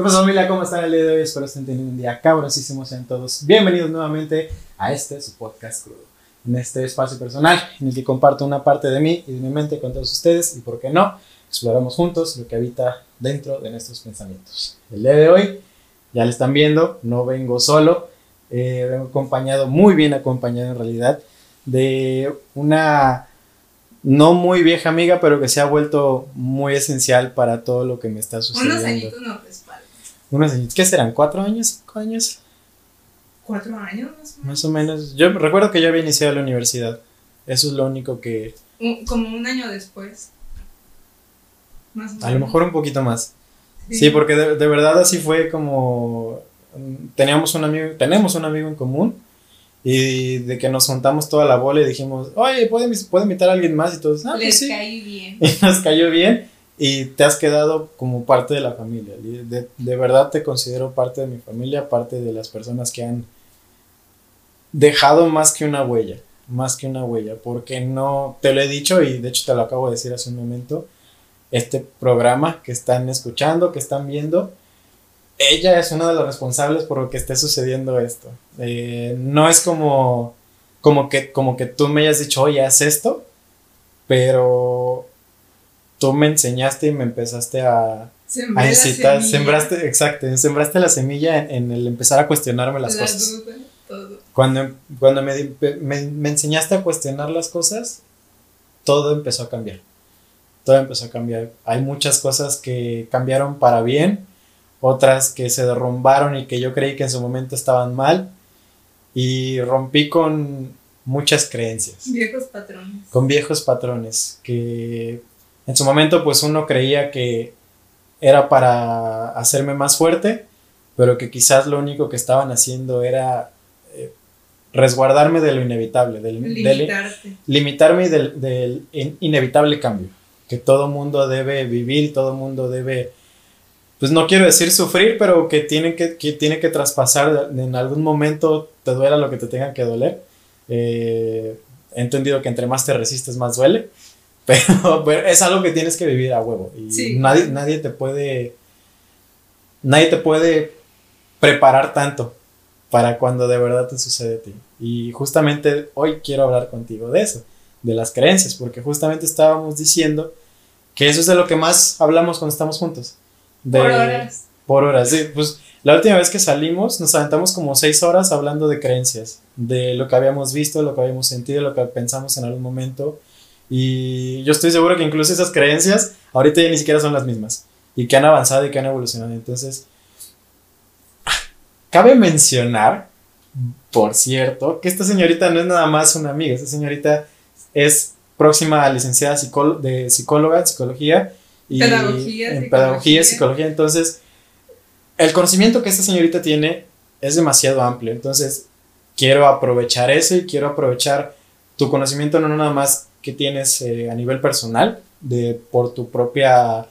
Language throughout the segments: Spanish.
¿Qué pasa familia? ¿Cómo están el día de hoy? Espero estén teniendo un día cabrosísimo. Sean todos bienvenidos nuevamente a este, su podcast crudo. En este espacio personal en el que comparto una parte de mí y de mi mente con todos ustedes y, por qué no, exploramos juntos lo que habita dentro de nuestros pensamientos. El día de hoy, ya lo están viendo, no vengo solo, eh, vengo acompañado, muy bien acompañado en realidad, de una no muy vieja amiga, pero que se ha vuelto muy esencial para todo lo que me está sucediendo. Unos añitos no respaldan. Unos ¿qué serán? ¿Cuatro años? ¿Cinco años? ¿Cuatro años más o menos? Más o menos. Yo recuerdo que yo había iniciado la universidad. Eso es lo único que. Como un año después. Más o menos. A lo mejor un poquito más. Sí, porque de, de verdad así fue como. mm, Teníamos un amigo, tenemos un amigo en común. Y de que nos juntamos toda la bola y dijimos, oye, ¿puede, puede invitar a alguien más? Y todos, ah, pues Les sí. caí bien. y nos cayó bien y te has quedado como parte de la familia. De, de verdad te considero parte de mi familia, parte de las personas que han dejado más que una huella, más que una huella, porque no, te lo he dicho y de hecho te lo acabo de decir hace un momento, este programa que están escuchando, que están viendo, ella es una de las responsables por lo que esté sucediendo esto. Eh, no es como, como, que, como que tú me hayas dicho, oye, haz esto, pero tú me enseñaste y me empezaste a, Sembré a incitar, sembraste, exacto, sembraste la semilla en, en el empezar a cuestionarme las la cosas. duda, todo. Cuando, cuando me, me, me enseñaste a cuestionar las cosas, todo empezó a cambiar. Todo empezó a cambiar. Hay muchas cosas que cambiaron para bien, otras que se derrumbaron y que yo creí que en su momento estaban mal. Y rompí con muchas creencias Viejos patrones. con viejos patrones que en su momento pues uno creía que era para hacerme más fuerte, pero que quizás lo único que estaban haciendo era eh, resguardarme de lo inevitable, del, limitarme del, del in- inevitable cambio, que todo mundo debe vivir, todo mundo debe, pues no quiero decir sufrir, pero que tiene que, que, tiene que traspasar en algún momento, te duela lo que te tenga que doler. Eh, he entendido que entre más te resistes, más duele, pero, pero es algo que tienes que vivir a huevo y Sí. nadie, nadie te puede, nadie te puede preparar tanto para cuando de verdad te sucede a ti. Y justamente hoy quiero hablar contigo de eso, de las creencias, porque justamente estábamos diciendo que eso es de lo que más hablamos cuando estamos juntos. De, Por horas. Por horas, sí. Pues la última vez que salimos nos aventamos como seis horas hablando de creencias, de lo que habíamos visto, lo que habíamos sentido, lo que pensamos en algún momento. Y yo estoy seguro que incluso esas creencias ahorita ya ni siquiera son las mismas y que han avanzado y que han evolucionado. Entonces, cabe mencionar, por cierto, que esta señorita no es nada más una amiga, esta señorita es próxima a licenciada de psicóloga, en psicología y Pedagogía, en psicología. pedagogía, psicología. Entonces, el conocimiento que esta señorita tiene es demasiado amplio. Entonces, quiero aprovechar eso y quiero aprovechar tu conocimiento no nada más que tienes eh, a nivel personal, de, por tu propia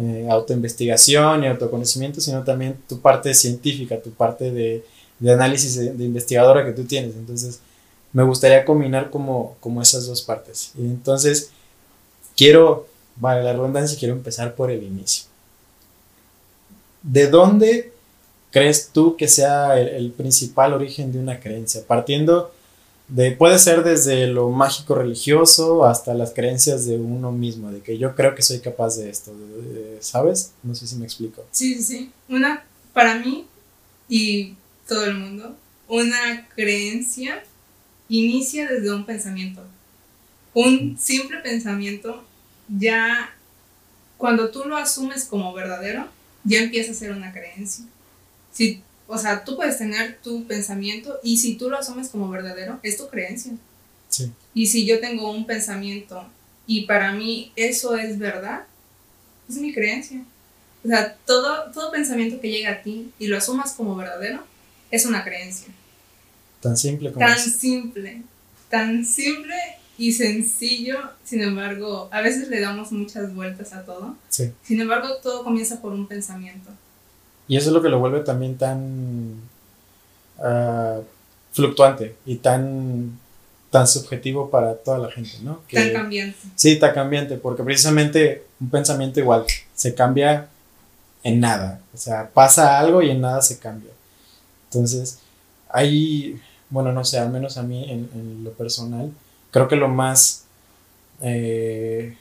eh, autoinvestigación y autoconocimiento, sino también tu parte científica, tu parte de, de análisis de, de investigadora que tú tienes. Entonces, me gustaría combinar como, como esas dos partes. Y entonces, quiero, vale, la redundancia, quiero empezar por el inicio. ¿De dónde crees tú que sea el, el principal origen de una creencia? Partiendo de, puede ser desde lo mágico religioso hasta las creencias de uno mismo, de que yo creo que soy capaz de esto, de- de- ¿sabes? No sé si me explico. Sí, sí, sí. Una, para mí y todo el mundo, una creencia inicia desde un pensamiento. Un simple pensamiento ya, cuando tú lo asumes como verdadero, ya empieza a ser una creencia. Si, o sea, tú puedes tener tu pensamiento y si tú lo asumes como verdadero, es tu creencia. Sí. Y si yo tengo un pensamiento y para mí eso es verdad, es mi creencia. O sea, todo, todo pensamiento que llega a ti y lo asumas como verdadero es una creencia. Tan simple como Tan es. simple, tan simple y sencillo, sin embargo, a veces le damos muchas vueltas a todo. Sí. Sin embargo, todo comienza por un pensamiento. Y eso es lo que lo vuelve también tan ah, fluctuante y tan, tan subjetivo para toda la gente, ¿no? Que- Tan cambiante. Sí, está cambiante, porque precisamente un pensamiento igual se cambia en nada. O sea, pasa algo y en nada se cambia. Entonces, ahí, bueno, no sé, al menos a mí en, lo personal, creo que lo más, eh,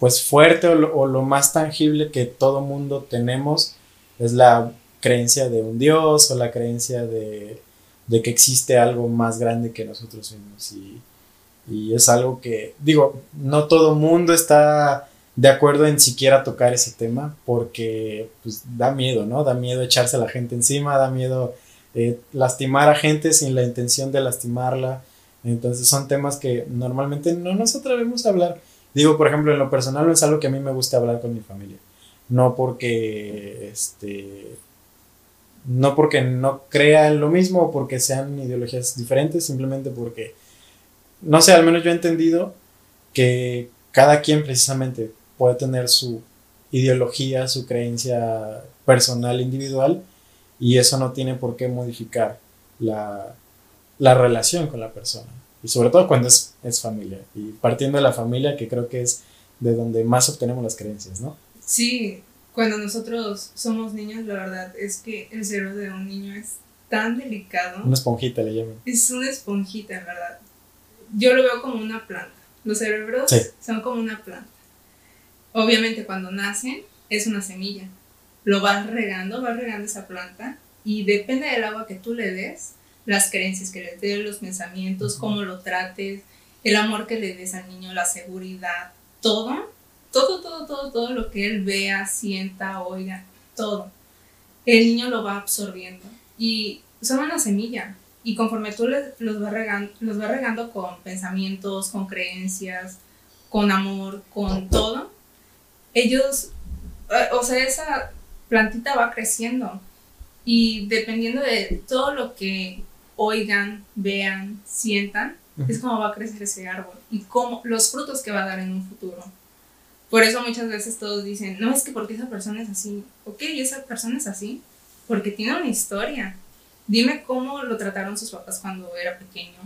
pues fuerte o lo, más tangible que todo mundo tenemos es la creencia de un Dios o la creencia de, que existe algo más grande que nosotros mismos. Y, y es algo que, digo, no todo mundo está de acuerdo en siquiera tocar ese tema porque pues da miedo, ¿no? Da miedo echarse a la gente encima, da miedo eh, lastimar a gente sin la intención de lastimarla. Entonces son temas que normalmente no nos atrevemos a hablar. Digo, por ejemplo, en lo personal es algo que a mí me guste hablar con mi familia. No porque, este, no porque no crea en lo mismo o porque sean ideologías diferentes, simplemente porque, no sé, al menos yo he entendido que cada quien precisamente puede tener su ideología, su creencia personal, individual, y eso no tiene por qué modificar la, relación con la persona. Y sobre todo cuando es, es, familia. Y partiendo de la familia, que creo que es de donde más obtenemos las creencias, ¿no? Sí, cuando nosotros somos niños, la verdad es que el cerebro de un niño es tan delicado. Una esponjita le llaman. Es una esponjita, en verdad. Yo lo veo como una planta. Los cerebros son como una planta. Obviamente cuando nacen es una semilla. Lo vas regando, vas regando esa planta y depende del agua que tú le des, las creencias que le des, los pensamientos, cómo lo trates, el amor que le des al niño, la seguridad, todo, todo, todo, todo, todo lo que él vea, sienta, oiga, todo. El niño lo va absorbiendo y son una semilla. Y conforme tú los, vas regando, los vas regando con pensamientos, con creencias, con amor, con todo, ellos, eh, o sea, esa plantita va creciendo y dependiendo de todo lo que oigan, vean, sientan, es como va a crecer ese árbol y cómo, los frutos que va a dar en un futuro. Por eso muchas veces todos dicen, no es que porque esa persona es así, ok, esa persona es así, porque tiene una historia. Dime cómo lo trataron sus papás cuando era pequeño,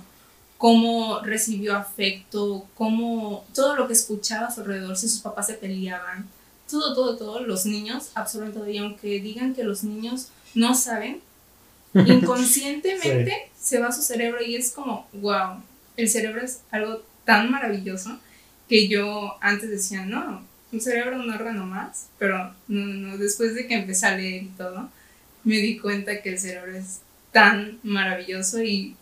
cómo recibió afecto, cómo todo lo que escuchaba a su alrededor, si sus papás se peleaban, todo, todo, todo, los niños absorben todo y aunque digan que los niños no saben, inconscientemente se va a su cerebro y es como, wow, el cerebro es algo tan maravilloso que yo antes decía, no, un cerebro un órgano más, pero no, no, después de que empecé a leer y todo, me di cuenta que el cerebro es tan maravilloso y,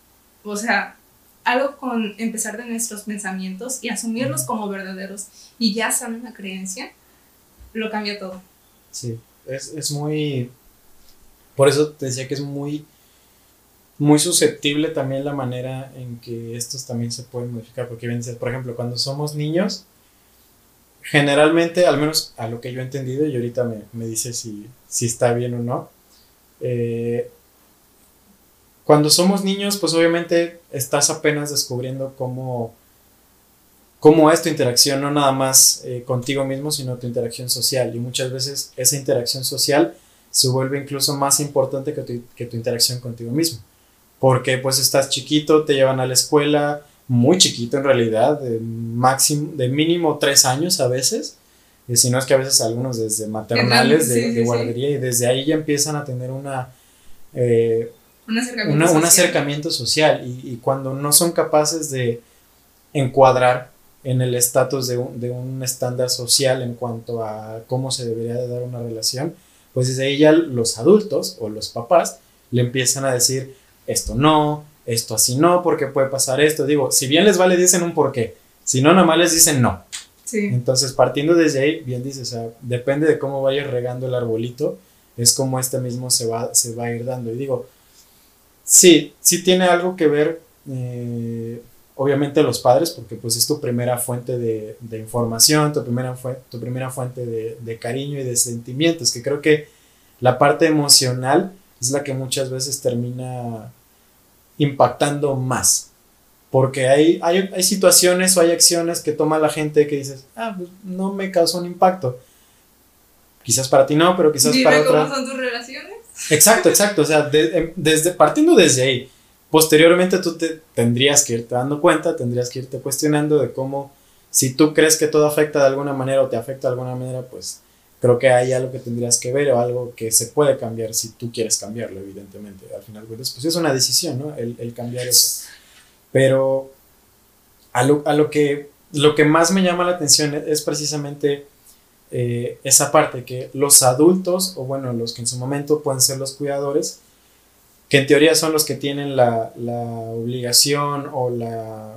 o sea, algo con empezar de nuestros pensamientos y asumirlos como verdaderos y ya saben la creencia, lo cambia todo. Sí, es, es muy... Por eso te decía que es muy, muy susceptible también la manera en que estos también se pueden modificar, porque bien por ejemplo, cuando somos niños, generalmente, al menos a lo que yo he entendido, y ahorita me, me dice si, si está bien o no, eh, cuando somos niños, pues obviamente estás apenas descubriendo cómo, cómo es tu interacción, no nada más eh, contigo mismo, sino tu interacción social. Y muchas veces esa interacción social se vuelve incluso más importante que tu, que tu interacción contigo mismo. Porque pues estás chiquito, te llevan a la escuela, muy chiquito en realidad, de, máximo, de mínimo tres años a veces, y si no es que a veces algunos desde maternales, de, guardería, y desde ahí ya empiezan a tener una... Eh, un acercamiento, social. y, cuando no son capaces de encuadrar en el estatus de un, estándar social en cuanto a cómo se debería de dar una relación, pues desde ahí ya los adultos o los papás le empiezan a decir esto no, esto así no, porque puede pasar esto. Digo, si bien les vale, dicen un por qué, si no, nada más les dicen no. Entonces, partiendo desde ahí, bien dice, o sea, depende de cómo vayas regando el arbolito, es como este mismo se va, se va a ir dando. Y digo, Sí, sí tiene algo que ver, eh, obviamente los padres, porque pues es tu primera fuente de, información, tu primera, tu primera fuente de, cariño y de sentimientos, que creo que la parte emocional es la que muchas veces termina impactando más. Porque hay, hay, situaciones o hay acciones que toma la gente que dices, ah, pues no me causó un impacto. Quizás para ti no, pero quizás para otra. ¿Cómo son tus relaciones? Exacto, exacto. O sea, em, desde, partiendo desde ahí, posteriormente tú te tendrías que irte dando cuenta, tendrías que irte cuestionando de cómo, si tú crees que todo afecta de alguna manera o te afecta de alguna manera, pues creo que hay algo que tendrías que ver o algo que se puede cambiar si tú quieres cambiarlo, evidentemente. Al final, pues, pues es una decisión, ¿no? El, el cambiar eso. Pero a lo, a lo, que, lo que más me llama la atención es precisamente eh, esa parte, que los adultos, o bueno, los que en su momento pueden ser los cuidadores, que en teoría son los que tienen la, la obligación o la,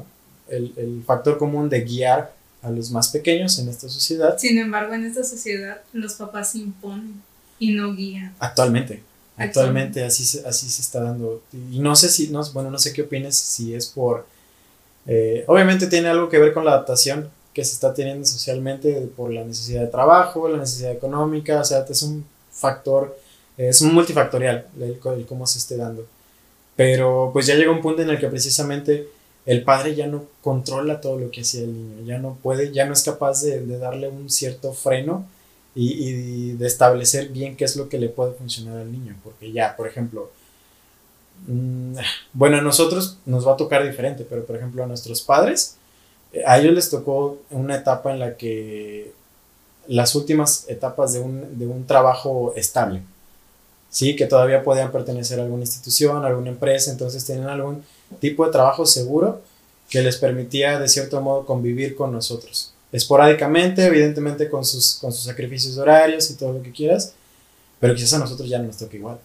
el, el factor común de guiar a los más pequeños en esta sociedad. Sin embargo, en esta sociedad los papás imponen y no guían. Actualmente. Actualmente así se, así se está dando. Y no sé si, no, bueno, no sé qué opinas, si es por... Eh, obviamente tiene algo que ver con la adaptación que se está teniendo socialmente por la necesidad de trabajo, la necesidad económica, o sea, es un factor, es un multifactorial el, el cómo se esté dando. Pero pues ya llega un punto en el que precisamente el padre ya no controla todo lo que hacía el niño, ya no puede, ya no es capaz de, darle un cierto freno y, de establecer bien qué es lo que le puede funcionar al niño, porque ya, por ejemplo, mm, bueno, a nosotros nos va a tocar diferente, pero por ejemplo a nuestros padres, eh, a ellos les tocó una etapa en la que las últimas etapas de un, de un trabajo estable, ¿sí? Que todavía podían pertenecer a alguna institución, a alguna empresa, entonces tienen algún tipo de trabajo seguro que les permitía de cierto modo convivir con nosotros. Esporádicamente, evidentemente con sus, con sus sacrificios horarios y todo lo que quieras, pero quizás a nosotros ya no nos toca igual.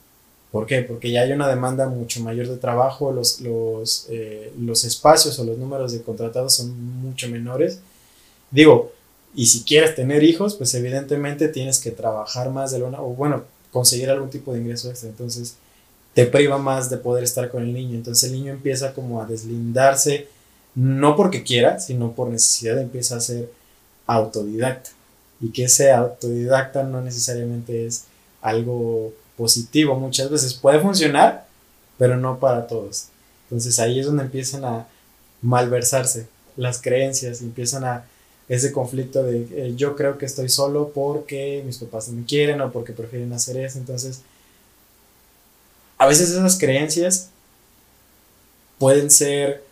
¿Por qué? Porque ya hay una demanda mucho mayor de trabajo, los, los, eh, los espacios o los números de contratados son mucho menores. Digo, y si quieres tener hijos, pues evidentemente tienes que trabajar más de una, o bueno, conseguir algún tipo de ingreso extra. Entonces, te priva más de poder estar con el niño. Entonces el niño empieza como a deslindarse, no porque quiera, sino por necesidad, empieza a ser autodidacta. Y que ese autodidacta no necesariamente es algo positivo, muchas veces puede funcionar, pero no para todos. Entonces ahí es donde empiezan a malversarse las creencias, empiezan a ese conflicto de eh, yo creo que estoy solo porque mis papás no me quieren o porque prefieren hacer eso, entonces a veces esas creencias pueden ser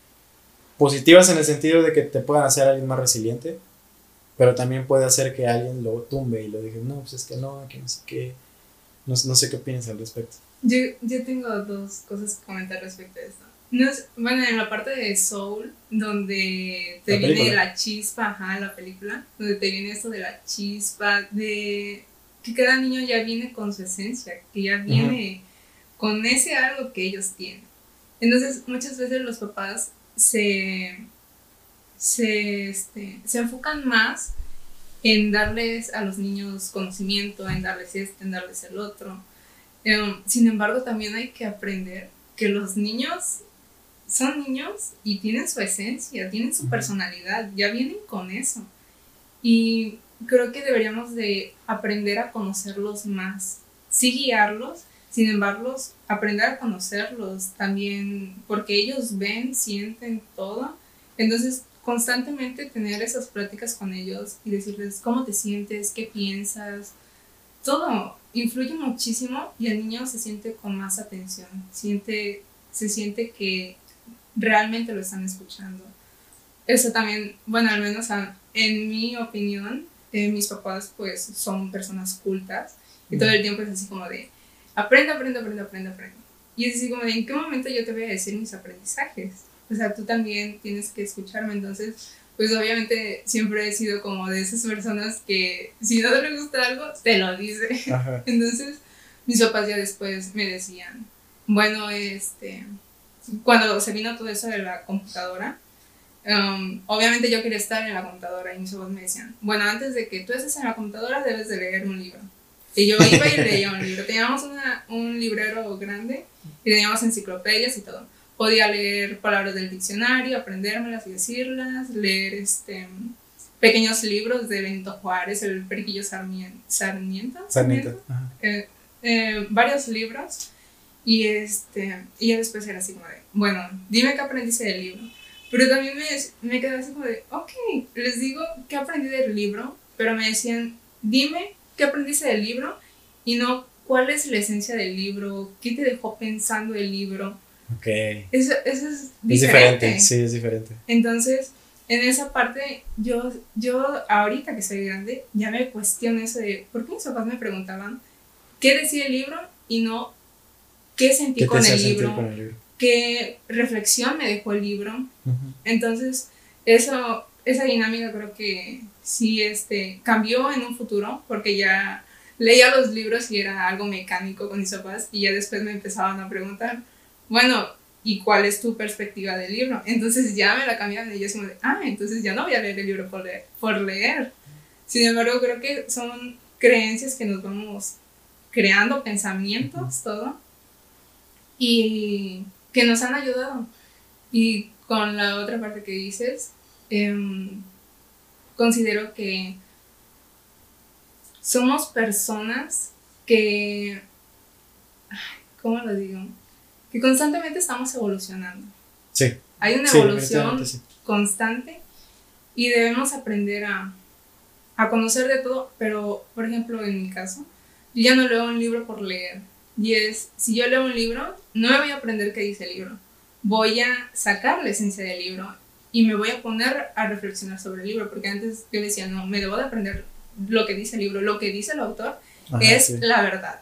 positivas en el sentido de que te puedan hacer a alguien más resiliente, pero también puede hacer que alguien lo tumbe y lo diga, no, pues es que no, que no sé qué, no, sé qué piensas al respecto. Yo, yo tengo dos cosas que comentar respecto a esto. No bueno, en la parte de Soul, donde te viene la chispa, ajá, la película, donde te viene esto de la chispa, de que cada niño ya viene con su esencia, que ya viene con ese algo que ellos tienen. Entonces, muchas veces los papás se, se, este, se enfocan más en darles a los niños conocimiento, en darles este, en darles el otro. Em, sin embargo, también hay que aprender que los niños son niños y tienen su esencia, tienen su personalidad, ya vienen con eso. Y creo que deberíamos de aprender a conocerlos más, sí guiarlos, sin embargo, aprender a conocerlos también, porque ellos ven, sienten todo. Entonces, constantemente tener esas pláticas con ellos y decirles cómo te sientes, qué piensas, todo influye muchísimo y el niño se siente con más atención, siente, se siente que realmente lo están escuchando. Eso también, bueno, al menos en mi opinión, eh, mis papás pues son personas cultas y todo el tiempo es así como de, aprende, aprende, aprende, aprende, aprende. Y es así como de, ¿en qué momento yo te voy a decir mis aprendizajes? O sea, tú también tienes que escucharme, entonces, pues obviamente siempre he sido como de esas personas que si no te gusta algo, te lo dice. Entonces, mis papás ya después me decían, bueno, este, cuando se vino todo eso de la computadora, um, obviamente yo quería estar en la computadora y mis papás me decían, bueno, antes de que tú estés en la computadora debes de leer un libro. Y yo iba y leía un libro. Teníamos una, un librero grande y teníamos enciclopedias y todo. Podía leer palabras del diccionario, aprendérmelas y decirlas, leer este, pequeños libros de Benito Juárez, el Periquillo Sarmiento. Sarmiento, Sarmiento. Eh, eh, varios libros. Y, este, y ya después era así como de, bueno, dime qué aprendiste del libro. Pero también me, me quedé así como de, ok, les digo qué aprendí del libro, pero me decían, dime qué aprendiste del libro y no cuál es la esencia del libro, qué te dejó pensando el libro. Ok. Eso, eso es diferente. Es diferente, sí, es diferente. Entonces, en esa parte, yo, yo ahorita que soy grande, ya me cuestiono eso de, ¿por qué mis papás me preguntaban qué decía el libro y no qué sentí con, el libro, qué reflexión me dejó el libro? Entonces, eso, esa dinámica creo que sí este, cambió en un futuro, porque ya leía los libros y era algo mecánico con mis papás y ya después me empezaban a preguntar, bueno, ¿y cuál es tu perspectiva del libro? Entonces ya me la cambiaron y yo como de, ah, entonces ya no voy a leer el libro por leer. Por leer. Sin embargo, creo que son creencias que nos vamos creando, pensamientos, todo, y que nos han ayudado. Y con la otra parte que dices, em, considero que somos personas que, ¿cómo lo digo? Que constantemente estamos evolucionando. Sí. Hay una evolución constante y debemos aprender a, a conocer de todo, pero por ejemplo en mi caso, yo ya no leo un libro por leer. Y es, si yo leo un libro, no me voy a aprender qué dice el libro. Voy a sacar la esencia del libro y me voy a poner a reflexionar sobre el libro, porque antes yo decía, no, me debo de aprender lo que dice el libro, lo que dice el autor es la verdad.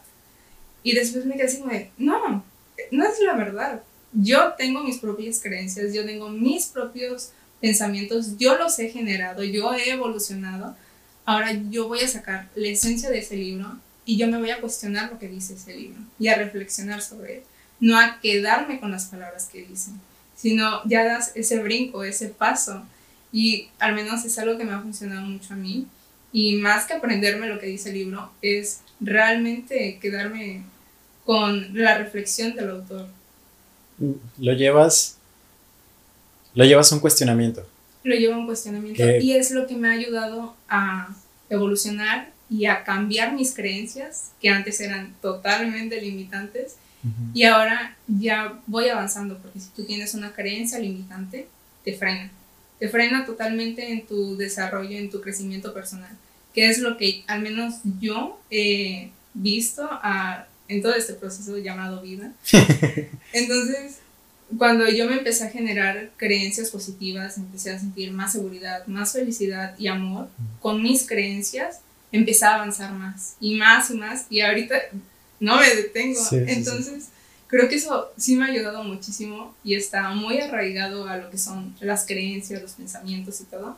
Y después me quedé así como de, no, no es la verdad. Yo tengo mis propias creencias, yo tengo mis propios pensamientos, yo los he generado, yo he evolucionado. Ahora yo voy a sacar la esencia de ese libro y yo me voy a cuestionar lo que dice ese libro y a reflexionar sobre él. No a quedarme con las palabras que dicen, sino ya das ese brinco, ese paso. Y al menos es algo que me ha funcionado mucho a mí y más que aprenderme lo que dice el libro, es realmente quedarme con la reflexión del autor. Lo llevas, lo llevas a un cuestionamiento. Lo llevo a un cuestionamiento y es lo que me ha ayudado a evolucionar y a cambiar mis creencias, que antes eran totalmente limitantes, y ahora ya voy avanzando, porque si tú tienes una creencia limitante, te frena. Te frena totalmente en tu desarrollo, en tu crecimiento personal, que es lo que al menos yo he visto en todo este proceso llamado vida. Entonces, cuando yo me empecé a generar creencias positivas, empecé a sentir más seguridad, más felicidad y amor con mis creencias, empecé a avanzar más y más y más. Y ahorita no me detengo. Entonces, creo que eso sí me ha ayudado muchísimo y está muy arraigado a lo que son las creencias, los pensamientos y todo.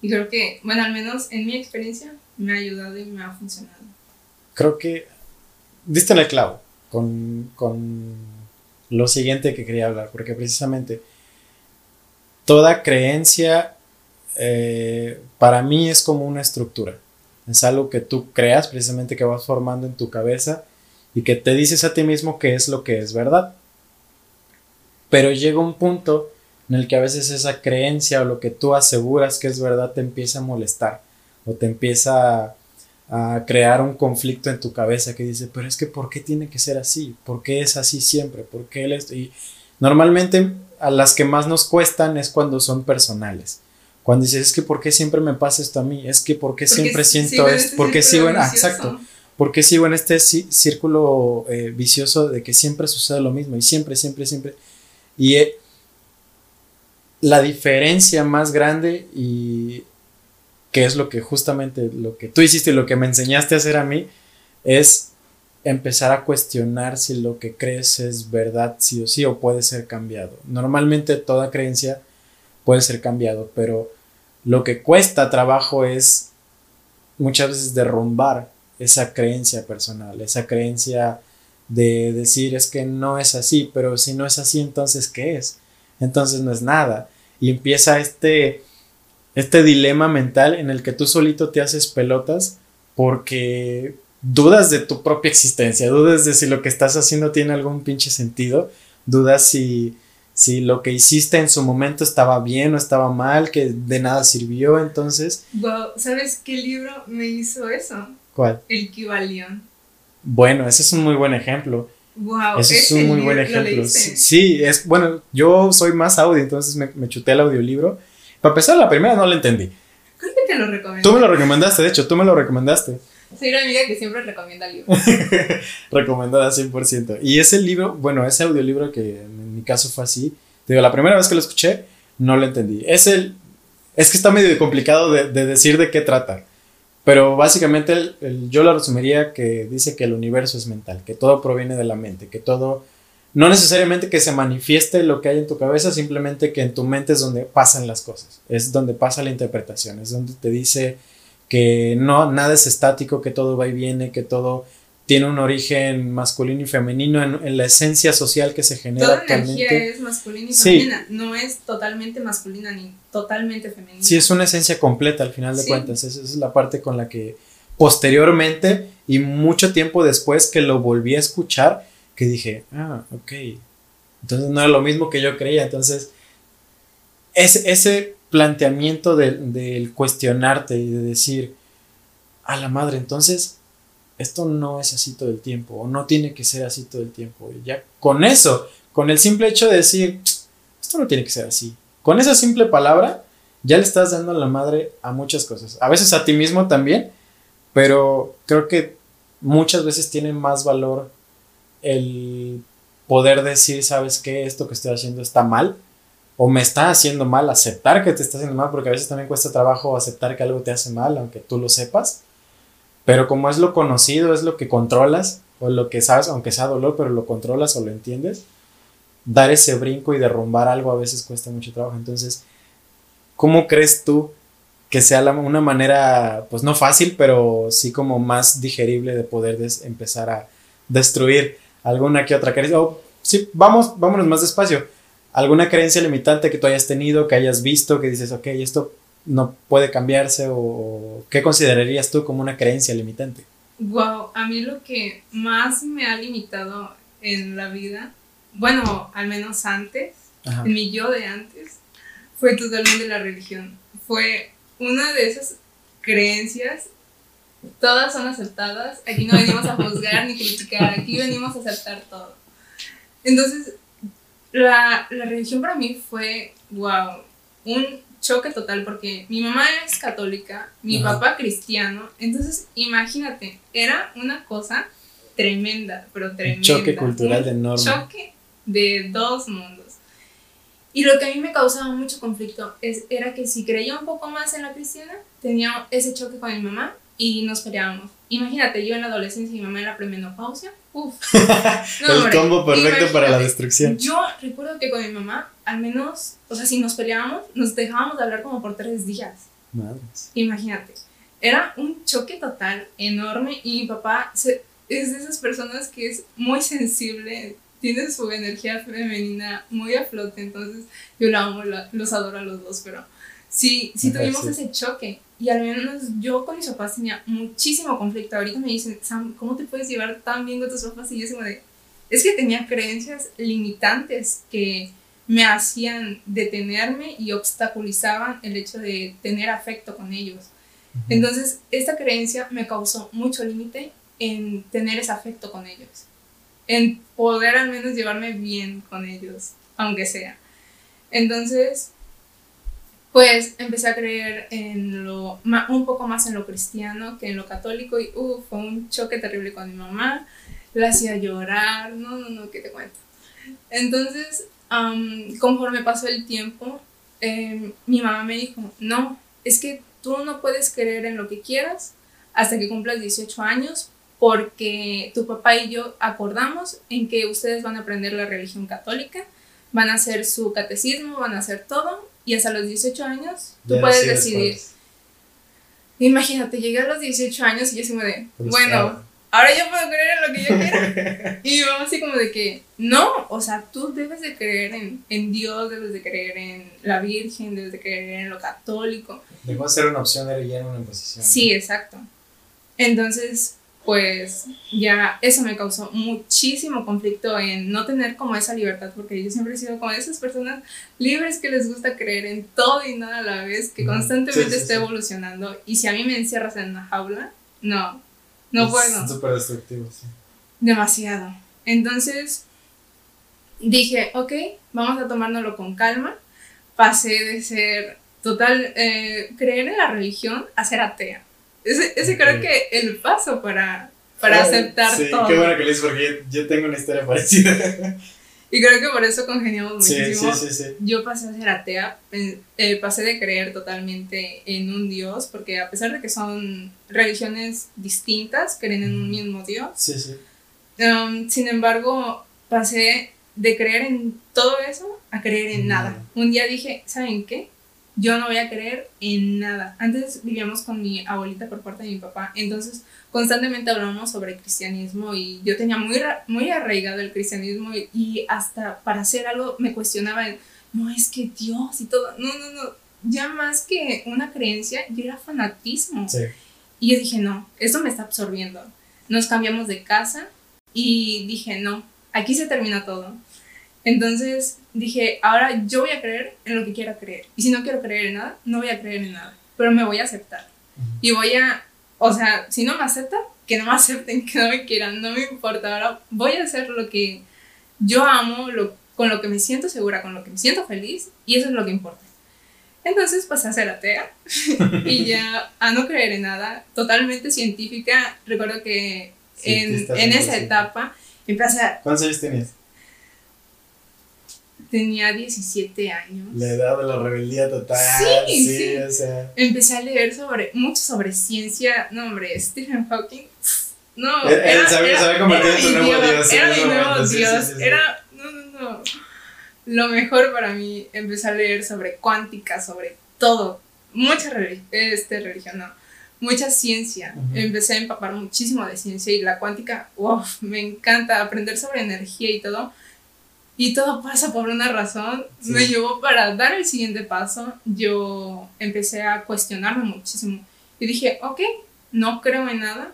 Y creo que, bueno, al menos en mi experiencia me ha ayudado y me ha funcionado. Creo que diste en el clavo con, con lo siguiente que quería hablar, porque precisamente toda creencia eh, para mí es como una estructura. Es algo que tú creas, precisamente que vas formando en tu cabeza y que te dices a ti mismo que es lo que es verdad. Pero llega un punto en el que a veces esa creencia o lo que tú aseguras que es verdad te empieza a molestar o te empieza a, crear un conflicto en tu cabeza que dice, pero es que ¿por qué tiene que ser así? ¿Por qué es así siempre? ¿Por qué él es? Y normalmente a las que más nos cuestan es cuando son personales. Cuando dices, es que ¿por qué siempre me pasa esto a mí? Es que ¿por qué siempre siento esto? ¿Por qué sigo en... Ah, exacto porque sigo en este círculo eh, vicioso de que siempre sucede lo mismo y siempre, siempre, siempre. Y eh, la diferencia más grande y que es lo que justamente lo que tú hiciste y lo que me enseñaste a hacer a mí es empezar a cuestionar si lo que crees es verdad sí o sí o puede ser cambiado. Normalmente toda creencia puede ser cambiado, pero lo que cuesta trabajo es muchas veces derrumbar esa creencia personal, esa creencia de decir es que no es así, pero si no es así, entonces ¿qué es? Entonces no es nada. Y empieza este, este dilema mental en el que tú solito te haces pelotas porque dudas de tu propia existencia, dudas de si lo que estás haciendo tiene algún pinche sentido, dudas si, si lo que hiciste en su momento estaba bien o estaba mal, que de nada sirvió, entonces... ¿sabes qué libro me hizo eso? ¿Cuál? El Kibalión. Bueno, ese es un muy buen ejemplo. Wow, ese es un muy buen ejemplo. Sí, es bueno, yo soy más audio, entonces me, me chuté el audiolibro. Para empezar, la primera no la entendí. Creo que te lo recomendé. Tú me lo recomendaste, de hecho, tú me lo recomendaste. Soy una amiga que siempre recomienda libros. Recomendada 100%. Y ese libro, bueno, ese audiolibro que en mi caso fue así, digo, la primera vez que lo escuché, no lo entendí. Es el, Es que está medio complicado de, decir de qué trata. Pero básicamente yo lo resumiría que dice que el universo es mental, que todo proviene de la mente, que todo, no necesariamente que se manifieste lo que hay en tu cabeza, simplemente que en tu mente es donde pasan las cosas, es donde pasa la interpretación, es donde te dice que no, nada es estático, que todo va y viene, que todo tiene un origen masculino y femenino en, la esencia social que se genera. Toda energía es masculina y femenina, no es totalmente masculina ni totalmente femenina. Sí, es una esencia completa al final de cuentas, esa es la parte con la que posteriormente y mucho tiempo después que lo volví a escuchar, que dije, ah, ok, entonces no era lo mismo que yo creía, entonces ese, ese planteamiento del cuestionarte y de decir, a la madre, entonces esto no es así todo el tiempo o no tiene que ser así todo el tiempo. Y ya con eso, con el simple hecho de decir, esto no tiene que ser así. Con esa simple palabra, ya le estás dando la madre a muchas cosas. A veces a ti mismo también, pero creo que muchas veces tiene más valor el poder decir, sabes qué, esto que estoy haciendo está mal o me está haciendo mal, aceptar que te está haciendo mal, porque a veces también cuesta trabajo aceptar que algo te hace mal, aunque tú lo sepas. Pero como es lo conocido, es lo que controlas, o lo que sabes, aunque sea dolor, pero lo controlas o lo entiendes, dar ese brinco y derrumbar algo a veces cuesta mucho trabajo. Entonces, ¿cómo crees tú que sea una manera, pues no fácil, pero sí como más digerible de poder empezar a destruir alguna que otra creencia? O sí, vamos, vámonos más despacio. ¿Alguna creencia limitante que tú hayas tenido, que hayas visto, que dices, ok, esto no puede cambiarse o qué considerarías tú como una creencia limitante? Wow, a mí lo que más me ha limitado en la vida, bueno, al menos antes, en mi yo de antes, fue totalmente la religión. Fue una de esas creencias, todas son aceptadas, aquí no venimos a juzgar ni criticar, aquí venimos a aceptar todo. Entonces, la, la religión para mí fue, wow, un choque total porque mi mamá es católica, mi papá cristiano, entonces imagínate, era una cosa tremenda, pero tremenda. Un choque cultural de enorme. Choque de dos mundos. Y lo que a mí me causaba mucho conflicto es, era que si creía un poco más en la cristiana, tenía ese choque con mi mamá y nos peleábamos. Imagínate, yo en la adolescencia y mi mamá en la premenopausia. Uf. el combo perfecto para la destrucción. Yo recuerdo que con mi mamá, al menos, o sea, si nos peleábamos, nos dejábamos de hablar como por tres días. Madres. Imagínate. Era un choque total, enorme, y mi papá es de esas personas que es muy sensible, tiene su energía femenina muy a flote, entonces yo la amo, los adoro a los dos, pero sí, sí tuvimos ese choque. Y al menos yo con mis papás tenía muchísimo conflicto. Ahorita me dicen, Sam, ¿cómo te puedes llevar tan bien con tus papás? Y yo como de, es que tenía creencias limitantes que me hacían detenerme y obstaculizaban el hecho de tener afecto con ellos. Entonces, esta creencia me causó mucho límite en tener ese afecto con ellos, en poder al menos llevarme bien con ellos, aunque sea. Entonces, pues empecé a creer en lo, un poco más en lo cristiano que en lo católico y uh, fue un choque terrible con mi mamá, la hacía llorar, no, no, no, ¿qué te cuento? Entonces, conforme pasó el tiempo, em, mi mamá me dijo, no, es que tú no puedes creer en lo que quieras hasta que cumplas 18 años porque tu papá y yo acordamos en que ustedes van a aprender la religión católica, van a hacer su catecismo, van a hacer todo y hasta los 18 años tú puedes decidir. Imagínate, llegué a los 18 años y yo así como de, bueno, ahora yo puedo creer en lo que yo quiera. y vamos así como de que, no, o sea, tú debes de creer en, en, Dios, debes de creer en la Virgen, debes de creer en lo católico. Dejó de ser una opción, de ya una imposición. Sí, exacto. Entonces, pues ya eso me causó muchísimo conflicto en no tener como esa libertad, porque yo siempre he sido como esas personas libres que les gusta creer en todo y nada a la vez, que constantemente esté evolucionando. Y si a mí me encierras en una jaula, no, no puedo. Es súper destructivo, sí. Demasiado. Entonces dije, ok, vamos a tomárnoslo con calma. Pasé de ser total, eh, creer en la religión a ser atea. Ese, ese creo que el paso para, para aceptar sí, todo. qué bueno que lo dices porque yo, tengo una historia parecida. Y creo que por eso congeniamos muchísimo. sí, sí, sí. Yo pasé a ser atea, eh, pasé de creer totalmente en un Dios, porque a pesar de que son religiones distintas, creen en un mismo Dios. Sí, sí. Um, sin embargo, pasé de creer en todo eso a creer en nada. Un día dije, ¿saben qué? Yo no voy a creer en nada. Antes vivíamos con mi abuelita por parte de mi papá, entonces constantemente hablábamos sobre cristianismo y yo tenía muy, muy arraigado el cristianismo y, y hasta para hacer algo me cuestionaba, el, no es que Dios y todo, no, no, no, ya más que una creencia, ya era fanatismo. Sí. Y yo dije, no, esto me está absorbiendo. Nos cambiamos de casa y dije, no, aquí se termina todo. Entonces dije, ahora yo voy a creer en lo que quiera creer. Y si no quiero creer en nada, no voy a creer en nada. Pero me voy a aceptar. Y voy a, o sea, si no me aceptan, que no me acepten, que no me quieran, no me importa. Ahora voy a hacer lo que yo amo, lo, con lo que me siento segura, con lo que me siento feliz. Y eso es lo que importa. Entonces pasé a ser atea y ya a no creer en nada, totalmente científica. Recuerdo que en, Cientista en esa 100%. etapa empecé a, ¿Cuántos años tenías? Tenía 17 años. La edad de la rebeldía total. Sí, sí. o sea. Empecé a leer sobre, mucho sobre ciencia. No, hombre, Stephen Hawking. No, Él- él se había convertido en tu nuevo Dios, Era mi nuevo Dios. sí, sí, sí. Era, no, no, no. Lo mejor para mí, empecé a leer sobre cuántica, sobre todo. Mucha reli- este, religión, no. Mucha ciencia. Empecé a empapar muchísimo de ciencia y la cuántica, wow, me encanta aprender sobre energía y todo. Y todo pasa por una razón. Sí. Me llevó para dar el siguiente paso. Yo empecé a cuestionarme muchísimo. Y dije, ok, no creo en nada,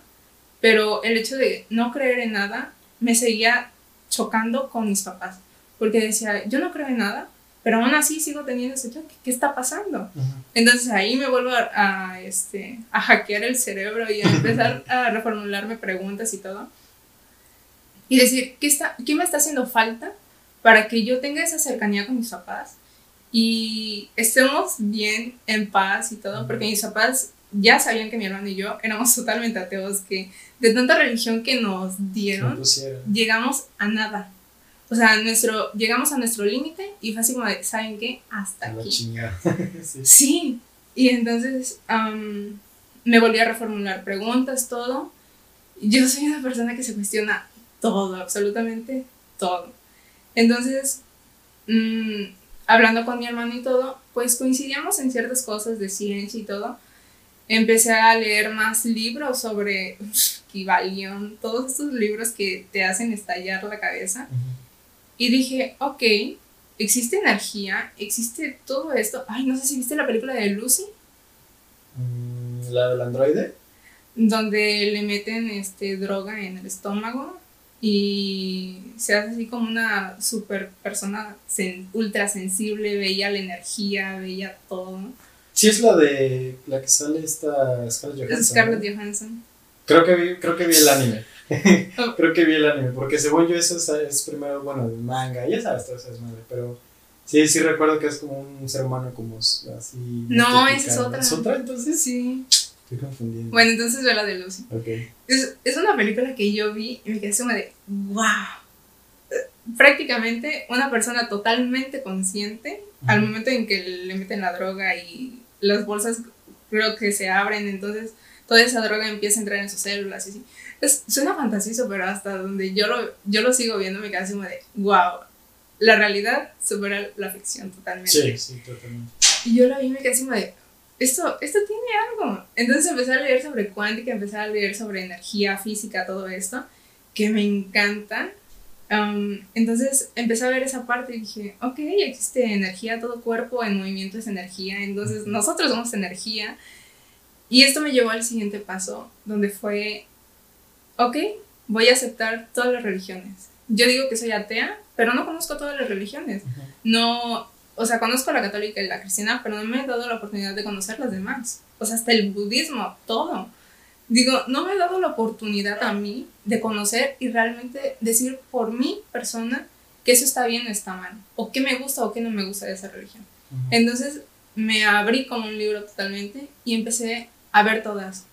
pero el hecho de no creer en nada me seguía chocando con mis papás. Porque decía, yo no creo en nada, pero aún así sigo teniendo ese choque. ¿Qué está pasando? Ujú. Entonces ahí me vuelvo a, a, este, a hackear el cerebro y a empezar a reformularme preguntas y todo. Y decir, ¿qué, está, ¿qué me está haciendo falta para que yo tenga esa cercanía con mis papás y estemos bien, en paz y todo? Porque mis papás ya sabían que mi hermano y yo éramos totalmente ateos, que de tanta religión que nos dieron, llegamos a nada. O sea, nuestro, llegamos a nuestro límite y fue así como de, ¿saben qué? Hasta A la aquí. chingada. sí. Sí, y entonces me volví a reformular preguntas, todo. Yo soy una persona que se cuestiona todo, absolutamente todo. Entonces, mm, hablando con mi hermano y todo, pues coincidíamos en ciertas cosas de ciencia y todo. Empecé a leer más libros sobre Kybalion, todos estos libros que te hacen estallar la cabeza. Y dije, ok, existe energía, existe todo esto. Ay, no sé si viste la película de Lucy, Mm, ¿La del androide? donde le meten este, droga en el estómago y se hace así como una super persona sen- ultra sensible, veía la energía, veía todo. Sí, es la de la que sale esta Scarlett Johansson. Scarlett ¿no? Johansson. Creo que vi, creo que vi el anime. Oh. creo que vi el anime, porque según yo eso es, es primero, bueno, el manga, ya sabes, todo eso es madre, pero sí, sí recuerdo que es como un ser humano como así. No, esa es ¿no? otra. ¿Es otra entonces? Sí. Estoy confundiendo. Bueno, entonces ve la de Lucy. Ok. Es, es una película que yo vi y me quedé como de, wow. Prácticamente una persona totalmente consciente al momento en que le meten la droga y las bolsas creo que se abren, entonces toda esa droga empieza a entrar en sus células y así. Es, suena fantasioso, pero hasta donde yo lo, yo lo sigo viendo me quedé así como de, wow. La realidad supera la ficción totalmente. Sí, sí, totalmente. Y yo la vi y me quedé así como de, esto, esto tiene algo. Entonces empecé a leer sobre cuántica, empecé a leer sobre energía, física, todo esto, que me encanta. Um, entonces empecé a ver esa parte y dije, ok, existe energía, todo cuerpo en movimiento es energía, entonces nosotros somos energía. Y esto me llevó al siguiente paso, donde fue, ok, voy a aceptar todas las religiones. Yo digo que soy atea, pero no conozco todas las religiones. No, o sea, conozco la católica y la cristiana, pero no me he dado la oportunidad de conocer las demás. O sea, hasta el budismo, todo. Digo, no me he dado la oportunidad a mí de conocer y realmente decir por mi persona que eso está bien o está mal, o qué me gusta o qué no me gusta de esa religión. Ujú. Entonces me abrí como un libro totalmente y empecé a ver todas.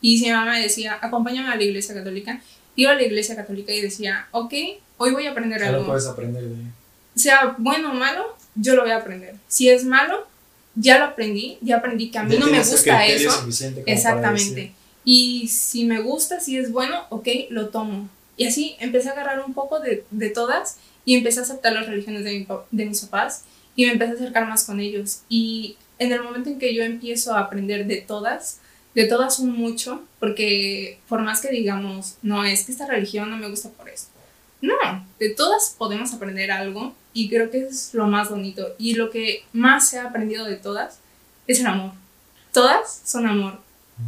Y si mi mamá me decía, acompáñame a la iglesia católica, iba a la iglesia católica y decía, ok, hoy voy a aprender algo. puedes aprender de Sea bueno o malo, yo lo voy a aprender. Si es malo, ya lo aprendí, ya aprendí que a mí Ya no me gusta eso. Exactamente. Y si me gusta, si es bueno, ok, lo tomo. Y así empecé a agarrar un poco de, de todas y empecé a aceptar las religiones de, mi de mis papás y me empecé a acercar más con ellos. Y en el momento en que yo empiezo a aprender de todas, de todas un mucho, porque por más que digamos, no, es que esta religión no me gusta por esto. No, de todas podemos aprender algo y creo que eso es lo más bonito. Y lo que más he aprendido de todas es el amor. Todas son amor.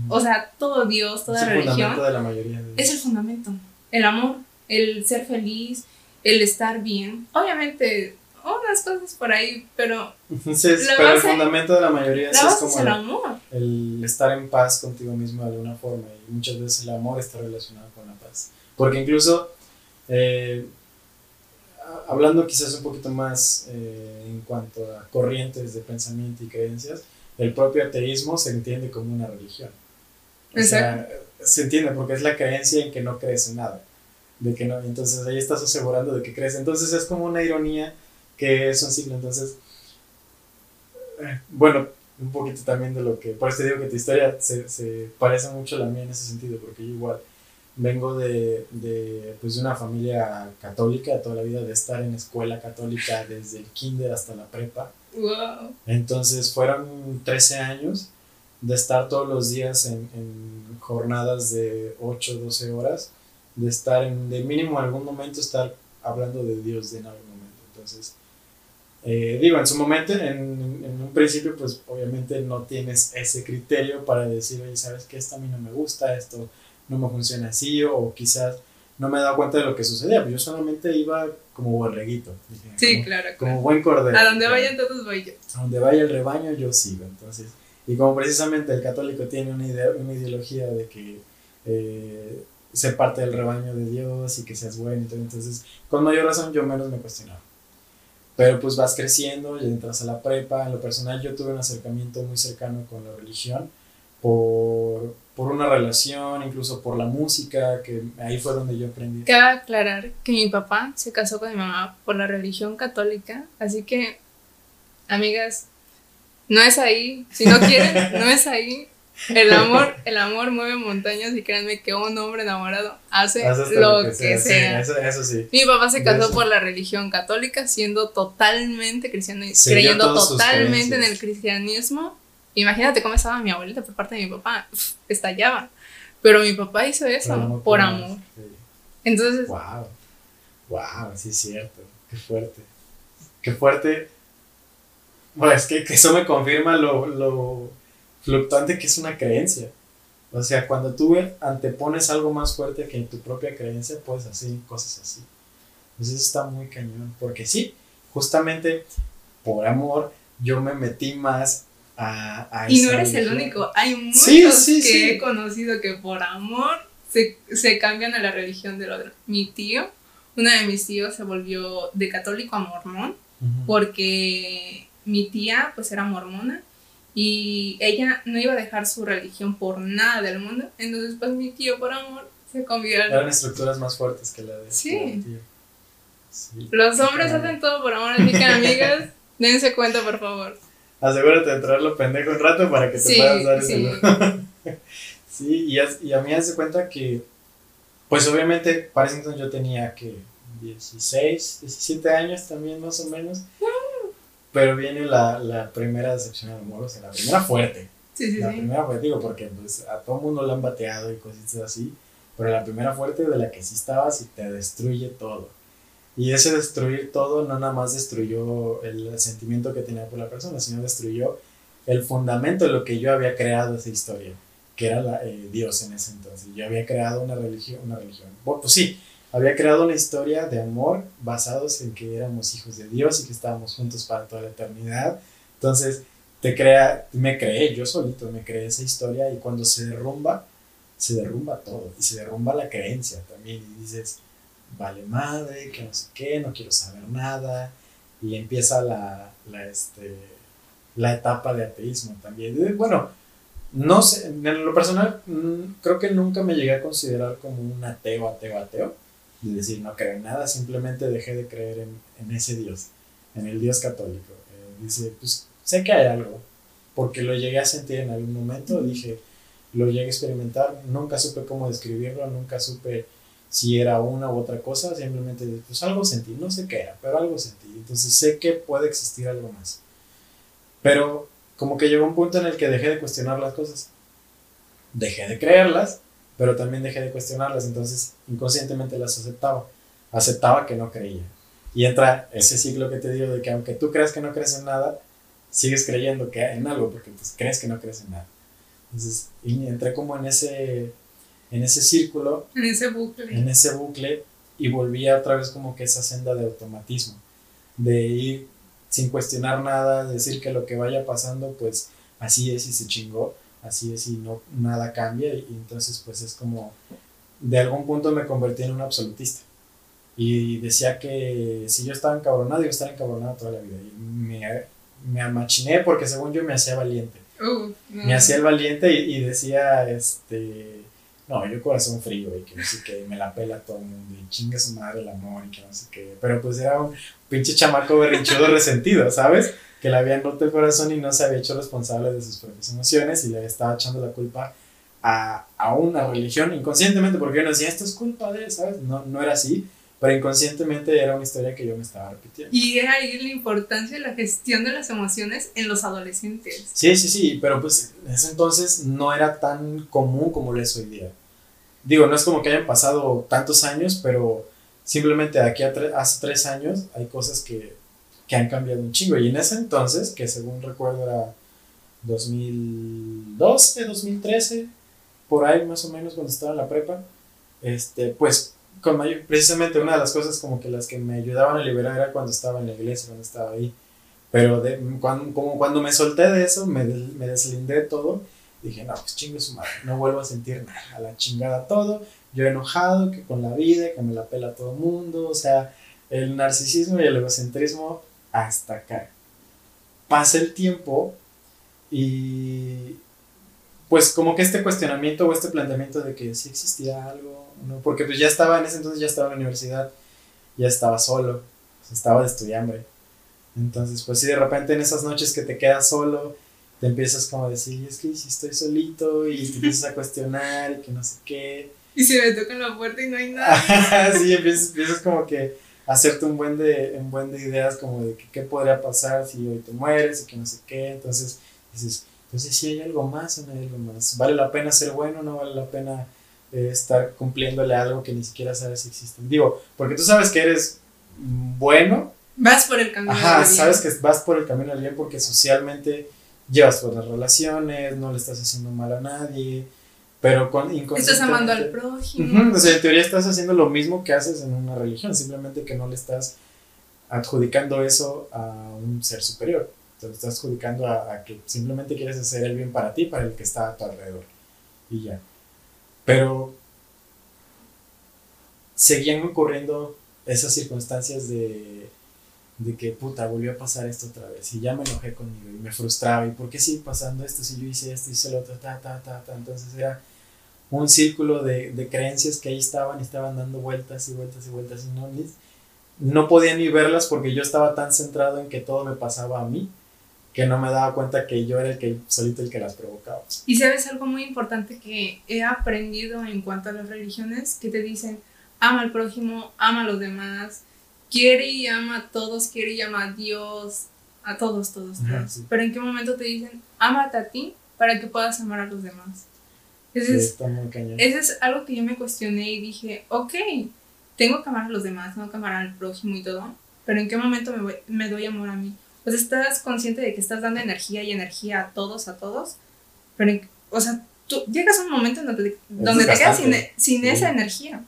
O sea, todo Dios, toda es el religión fundamento de la mayoría de es el fundamento. El amor, el ser feliz, el estar bien. Obviamente, unas cosas por ahí, pero Entonces, La pero el fundamento de la mayoría la es como es el el, amor. el estar en paz contigo mismo de alguna forma y muchas veces el amor está relacionado con la paz. Porque incluso, eh, hablando quizás un poquito más eh, en cuanto a corrientes de pensamiento y creencias, el propio ateísmo se entiende como una religión. O sea, se entiende porque es la creencia en que no crees en nada. De que no, entonces ahí estás asegurando de que crees. Entonces es como una ironía que es un siglo. Entonces, eh, bueno, un poquito también de lo que, por eso te digo que tu historia se, se parece mucho a la mía en ese sentido, porque yo igual vengo de, de, pues, de una familia católica de toda la vida, de estar en escuela católica desde el kinder hasta la prepa. Wow. Entonces fueron 13 años de estar todos los días en, en jornadas de 8, 12 horas, de estar en, de mínimo en algún momento estar hablando de Dios en algún momento. Entonces, eh, digo, en su momento, en, en un principio, pues obviamente no tienes ese criterio para decir, oye, ¿sabes qué? Esto a mí no me gusta, esto no me funciona así, o quizás no me he dado cuenta de lo que sucedía, pero yo solamente iba como borreguito. Sí, como, claro. como claro. buen cordero. A donde Claro vayan todos voy yo. a donde vaya el rebaño yo sigo. Entonces, y como precisamente el católico tiene una, idea, una ideología de que eh, ser parte del rebaño de Dios y que seas bueno, y todo, entonces con mayor razón yo menos me cuestionaba. Pero pues vas creciendo y entras a la prepa. En lo personal yo tuve un acercamiento muy cercano con la religión por, por una relación, incluso por la música, que ahí fue donde yo aprendí. Cabe aclarar que mi papá se casó con mi mamá por la religión católica, así que, amigas, no es ahí. Si no quieren, no es ahí. El amor, el amor mueve montañas y créanme que un hombre enamorado hace lo que sea. sí, eso, eso sí. Mi papá se casó eso. por la religión católica, siendo totalmente cristiano creyendo totalmente en el cristianismo. Imagínate cómo estaba mi abuelita por parte de mi papá, Uf, estallaba. Pero mi papá hizo eso no por amor. sí. Entonces, Wow, wow, sí es cierto, qué fuerte, qué fuerte. Bueno, es que, que eso me confirma lo, lo fluctuante que es una creencia. O sea, cuando tú antepones algo más fuerte que tu propia creencia, puedes hacer cosas así. Entonces eso está muy cañón, porque sí, justamente por amor yo me metí más a... a y no eres el único, hay muchos Sí, sí, que sí. he conocido que por amor se, se cambian a la religión del otro. Mi tío, uno de mis tíos se volvió de católico a mormón porque mi tía pues era mormona y ella no iba a dejar su religión por nada del mundo, entonces pues mi tío por amor se convirtió. Eran estructuras más fuertes que la de Sí. tío. Sí. Los hombres Claro. hacen todo por amor, así que amigas, dense cuenta por favor. Asegúrate de entrarlo pendejo un rato para que te Sí, puedas dar ese sí. lujo. Sí, y, haz- y a mí hace cuenta que, pues obviamente, para ese entonces yo tenía que 16, 17 años también más o menos. Pero viene la, la primera decepción amorosa, la primera fuerte. Sí, sí, La sí. primera fuerte, digo, porque pues, a todo mundo le han bateado y cositas así. Pero la primera fuerte de la que sí estabas y te destruye todo. Y ese destruir todo no nada más destruyó el sentimiento que tenía por la persona, sino destruyó el fundamento de lo que yo había creado esa historia, que era la, eh, Dios en ese entonces. Yo había creado una religión, una religión. Bueno, pues sí, había creado una historia de amor basados en que éramos hijos de Dios y que estábamos juntos para toda la eternidad. Entonces, te crea, me creé, yo solito me creé esa historia y cuando se derrumba, se derrumba todo y se derrumba la creencia también y dices, vale madre, que no sé qué, no quiero saber nada y empieza la, la, este, la etapa de ateísmo también. Eh, Bueno, no sé, en lo personal, mm, creo que nunca me llegué a considerar como un ateo, ateo, ateo. Y decir, no creo en nada, simplemente dejé de creer en, en ese Dios, en el Dios católico. Eh, dice, pues sé que hay algo, porque lo llegué a sentir en algún momento, dije, lo llegué a experimentar, nunca supe cómo describirlo, nunca supe si era una u otra cosa, simplemente pues algo sentí, no sé qué era, pero algo sentí, entonces sé que puede existir algo más. Pero como que llegó un punto en el que dejé de cuestionar las cosas. Dejé de creerlas, pero también dejé de cuestionarlas, entonces inconscientemente las aceptaba. Aceptaba que no creía. Y entra ese ciclo que te digo de que aunque tú creas que no crees en nada, sigues creyendo que en algo porque pues, crees que no crees en nada. Entonces entré como en ese, en ese círculo. En ese bucle. En ese bucle y volví otra vez como que esa senda de automatismo. De ir sin cuestionar nada, decir que lo que vaya pasando, pues así es y se chingó, así es y no, nada cambia, y, entonces pues es como, de algún punto me convertí en un absolutista. Y decía que si yo estaba encabronado, yo estaba encabronado toda la vida. Y me, me amachiné porque según yo me hacía valiente. Uh, Me hacía el valiente y, y decía, este, no, yo corazón frío y que no sé qué, me la pela todo el mundo y chinga su madre el amor y que no sé qué. Pero pues era un pinche chamaco berrinchudo resentido, ¿sabes? Que le habían roto el corazón y no se había hecho responsable de sus propias emociones y le estaba echando la culpa a, a una religión inconscientemente porque yo no decía, esto es culpa de, ¿sabes? No, no era así. Pero inconscientemente era una historia que yo me estaba repitiendo. Y era ahí la importancia de la gestión de las emociones en los adolescentes. Sí, sí, sí, pero pues en ese entonces no era tan común como lo es hoy día. Digo, no es como que hayan pasado tantos años, pero simplemente de aquí a hace tres años hay cosas que, que han cambiado un chingo. Y en ese entonces, que según recuerdo era 2012, 2013, por ahí más o menos cuando estaba en la prepa, este, pues con precisamente una de las cosas como que las que me ayudaban a liberar era cuando estaba en la iglesia, cuando estaba ahí. Pero de, cuando, como cuando me solté de eso, me, me deslindé de todo, dije, no, pues chingue su madre, no vuelvo a sentir nada, a la chingada todo, yo enojado que con la vida, que me la pela todo el mundo, o sea, el narcisismo y el egocentrismo hasta acá. Pasa el tiempo y pues como que este cuestionamiento o este planteamiento de que sí existía algo, ¿no? porque pues ya estaba, en ese entonces ya estaba en la universidad, ya estaba solo, estaba de estudiante. Entonces, pues sí, de repente en esas noches que te quedas solo, te empiezas como a decir, es que si estoy solito y te empiezas a cuestionar y que no sé qué. Y si me tocan la puerta y no hay nada. sí, empiezas, empiezas como que a hacerte un buen, de, un buen de ideas como de que, qué podría pasar si hoy te mueres y que no sé qué. Entonces dices, entonces si hay algo más o no hay algo más. ¿Vale la pena ser bueno o no vale la pena eh, estar cumpliéndole algo que ni siquiera sabes si existe? Digo, porque tú sabes que eres bueno. Vas por el camino. Ajá, sabes que vas por el camino al bien porque socialmente llevas buenas relaciones, no le estás haciendo mal a nadie, pero con Estás amando al prójimo. o sea, en teoría estás haciendo lo mismo que haces en una religión, simplemente que no le estás adjudicando eso a un ser superior. Te lo estás adjudicando a, que simplemente quieres hacer el bien para ti, para el que está a tu alrededor. Y ya. Pero seguían ocurriendo esas circunstancias de de que puta, volvió a pasar esto otra vez. Y ya me enojé conmigo y me frustraba. Y por qué sigue pasando esto si yo hice esto, hice lo otro, ta, ta, ta, ta. Entonces era un círculo de, de creencias que ahí estaban y estaban dando vueltas y vueltas y vueltas. Y no, no podía ni verlas porque yo estaba tan centrado en que todo me pasaba a mí que no me daba cuenta que yo era el que solito el que las provocaba. Y sabes algo muy importante que he aprendido en cuanto a las religiones que te dicen ama al prójimo, ama a los demás, quiere y ama a todos, quiere y ama a Dios, a todos, todos, todos. Pero en qué momento te dicen, ámate a ti para que puedas amar a los demás. Ese, es, ese es algo que yo me cuestioné y dije, ok, tengo que amar a los demás, tengo que amar al prójimo y todo, pero en qué momento me, me doy amor a mí. Pues estás consciente de que estás dando energía y energía a todos, a todos, pero, o sea, tú llegas a un momento en donde, donde te quedas sin, sin esa energía.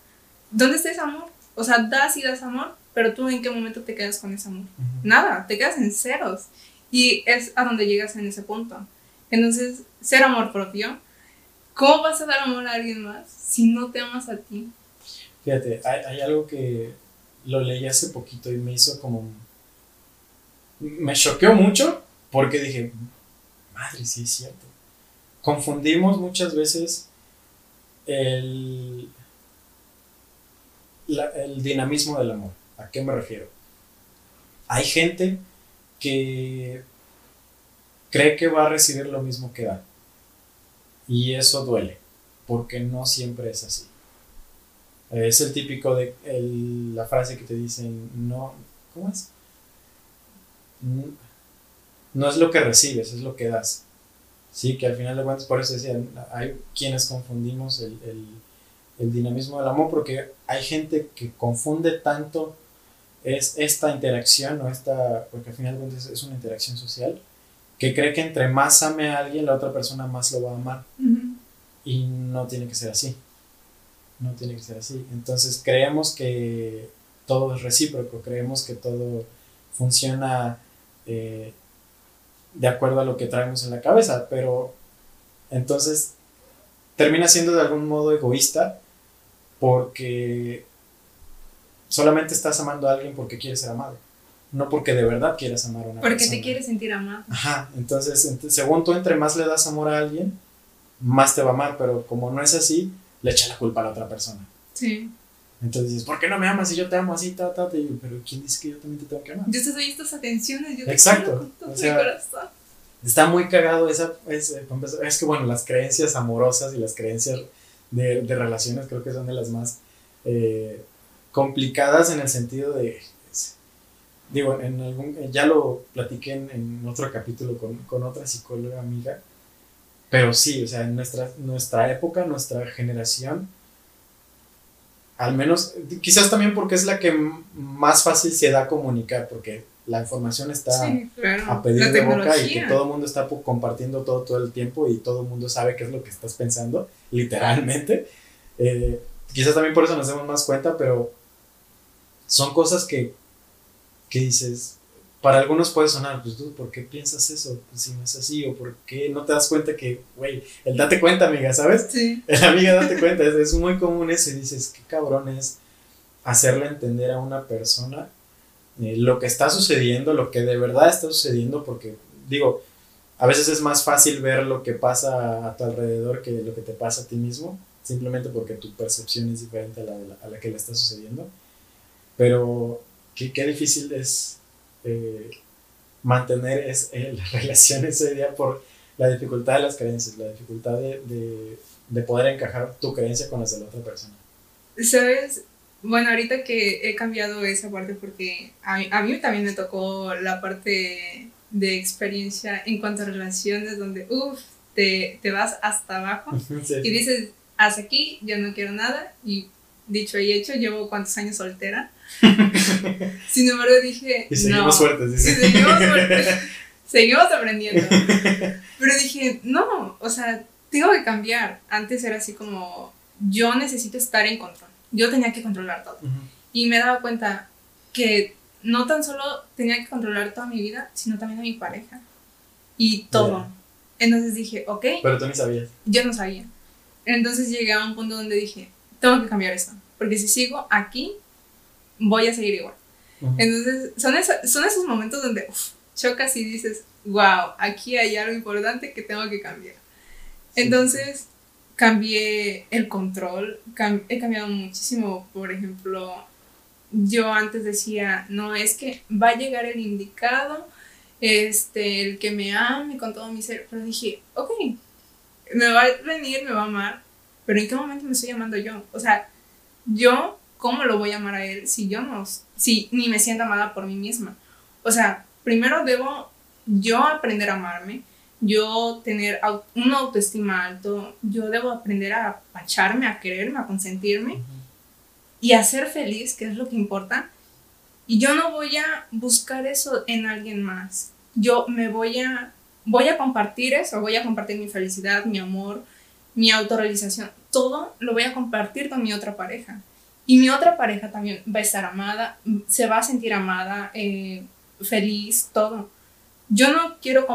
¿Dónde está ese amor? O sea, das y das amor, pero tú en qué momento te quedas con ese amor? Nada, te quedas en ceros. Y es a donde llegas en ese punto. Entonces, ser amor propio, ¿cómo vas a dar amor a alguien más si no te amas a ti? Fíjate, hay, hay algo que lo leí hace poquito y me hizo como... Me choqueó mucho porque dije, madre, sí es cierto. confundimos muchas veces el, el dinamismo del amor. ¿A qué me refiero? Hay gente que cree que va a recibir lo mismo que da. Y eso duele, porque no siempre es así. Es el típico de la frase que te dicen, no, ¿cómo es? No es lo que recibes, es lo que das. Sí, que al final de cuentas, por eso decían, hay quienes confundimos el, el dinamismo del amor, porque hay gente que confunde tanto es esta interacción o esta, porque al final de cuentas es una interacción social, que cree que entre más ame a alguien, la otra persona más lo va a amar. Y no tiene que ser así. No tiene que ser así. Entonces creemos que todo es recíproco, creemos que todo funciona eh, de acuerdo a lo que traemos en la cabeza, pero entonces termina siendo de algún modo egoísta porque solamente estás amando a alguien porque quieres ser amado, no porque de verdad quieres amar a una persona. Porque te quieres sentir amado. Ajá, entonces, según tú, entre más le das amor a alguien, más te va a amar, pero como no es así, le echa la culpa a la otra persona. Sí. Entonces dices, ¿por qué no me amas si yo te amo así, ta, ta? Te digo, pero ¿quién dice que yo también te tengo que amar? Yo te doy estas atenciones, yo te Exacto. o sea, Está muy cagado esa, es, es, que bueno, las creencias amorosas y las creencias de, de relaciones creo que son de las más eh, complicadas en el sentido de, digo, en algún, ya lo platiqué en, otro capítulo con, con, otra psicóloga amiga, pero sí, o sea, en nuestra, nuestra época, nuestra generación, al menos, quizás también porque es la que más fácil se da a comunicar, porque la información está a pedir de boca y que todo el mundo está compartiendo todo todo el tiempo y todo el mundo sabe qué es lo que estás pensando, literalmente. Eh, quizás también por eso nos demos más cuenta, pero son cosas que, que dices, para algunos puede sonar, pues tú, ¿por qué piensas eso? Pues, si no es así, o ¿por qué no te das cuenta que, güey, el date cuenta, amiga, ¿sabes? Sí. El amiga, date cuenta, es, muy común eso y dices, qué cabrón es hacerle entender a una persona eh, lo que está sucediendo, lo que de verdad está sucediendo, porque digo, a veces es más fácil ver lo que pasa a tu alrededor que lo que te pasa a ti mismo, simplemente porque tu percepción es diferente a la, a la que le está sucediendo. Pero qué, qué difícil es eh, mantener es, eh, las relaciones hoy día por la dificultad de las creencias, la dificultad de, de, de, poder encajar tu creencia con las de la otra persona. ¿Sabes? Bueno, ahorita que he cambiado esa parte porque a mí, a mí también me tocó la parte de experiencia en cuanto a relaciones donde, uff, te, te, vas hasta abajo y dices, hasta aquí, yo no quiero nada y dicho y hecho, llevo cuántos años soltera Sin embargo, dije. Y seguimos fuertes, seguimos seguimos aprendiendo. Pero dije, no, o sea, tengo que cambiar. Antes era así como, yo necesito estar en control. Yo tenía que controlar todo. Y me daba cuenta que no tan solo tenía que controlar toda mi vida, sino también a mi pareja. Y todo. Entonces dije, ok. Pero tú ni sabías. Yo no sabía. Entonces llegué a un punto donde dije, tengo que cambiar esto. Porque si sigo aquí, voy a seguir igual. Entonces, son, son esos momentos donde chocas y dices, wow, aquí hay algo importante que tengo que cambiar. Entonces, cambié el control, he cambiado muchísimo, por ejemplo, yo antes decía, no, es que va a llegar el indicado, este, el que me ame con todo mi ser, pero dije, ok, me va a venir, me va a amar, pero ¿en qué momento me estoy amando yo? O sea, yo ¿cómo lo voy a amar a él si yo no, si ni me siento amada por mí misma? O sea, primero debo yo aprender a amarme, yo tener una autoestima alto, yo debo aprender a apacharme, a quererme, a consentirme y a ser feliz, que es lo que importa. Y yo no voy a buscar eso en alguien más. Yo me voy a, voy a compartir eso, voy a compartir mi felicidad, mi amor, mi autorrealización. Todo lo voy a compartir con mi otra pareja. Y mi otra pareja también va a estar amada, se va a sentir amada, eh, feliz, todo. Yo no quiero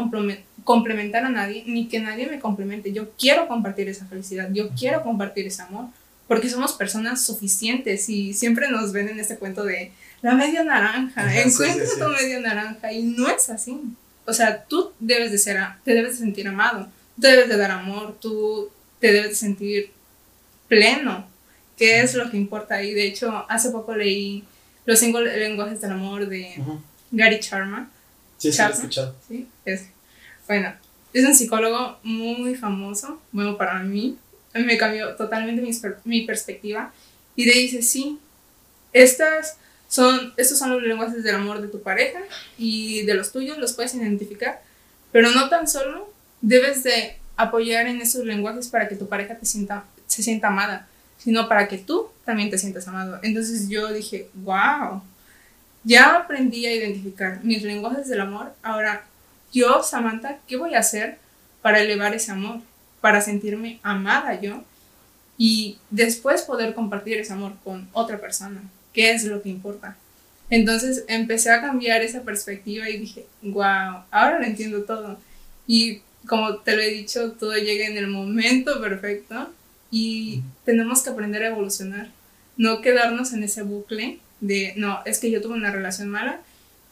complementar a nadie, ni que nadie me complemente. Yo quiero compartir esa felicidad, yo quiero compartir ese amor, porque somos personas suficientes y siempre nos ven en este cuento de la media naranja, encuentra tu media naranja y no es así. O sea, tú debes de ser, te debes de sentir amado, debes de dar amor, tú te debes de sentir pleno, que es lo que importa. Y de hecho, hace poco leí Los cinco lenguajes del amor de Gary Sharma. Sí, sí, lo he escuchado. Sí, es. Bueno, es un psicólogo muy famoso, bueno, para mí. Me cambió totalmente mi, mi perspectiva. Y le dice, sí, estas son, estos son los lenguajes del amor de tu pareja y de los tuyos, los puedes identificar, pero no tan solo debes de apoyar en esos lenguajes para que tu pareja te sienta, se sienta amada, sino para que tú también te sientas amado. Entonces yo dije, wow, ya aprendí a identificar mis lenguajes del amor, ahora yo, Samantha, ¿qué voy a hacer para elevar ese amor? Para sentirme amada yo y después poder compartir ese amor con otra persona, que es lo que importa. Entonces empecé a cambiar esa perspectiva y dije, wow, ahora lo entiendo todo. Y como te lo he dicho, todo llega en el momento perfecto y tenemos que aprender a evolucionar, no quedarnos en ese bucle de, no, es que yo tuve una relación mala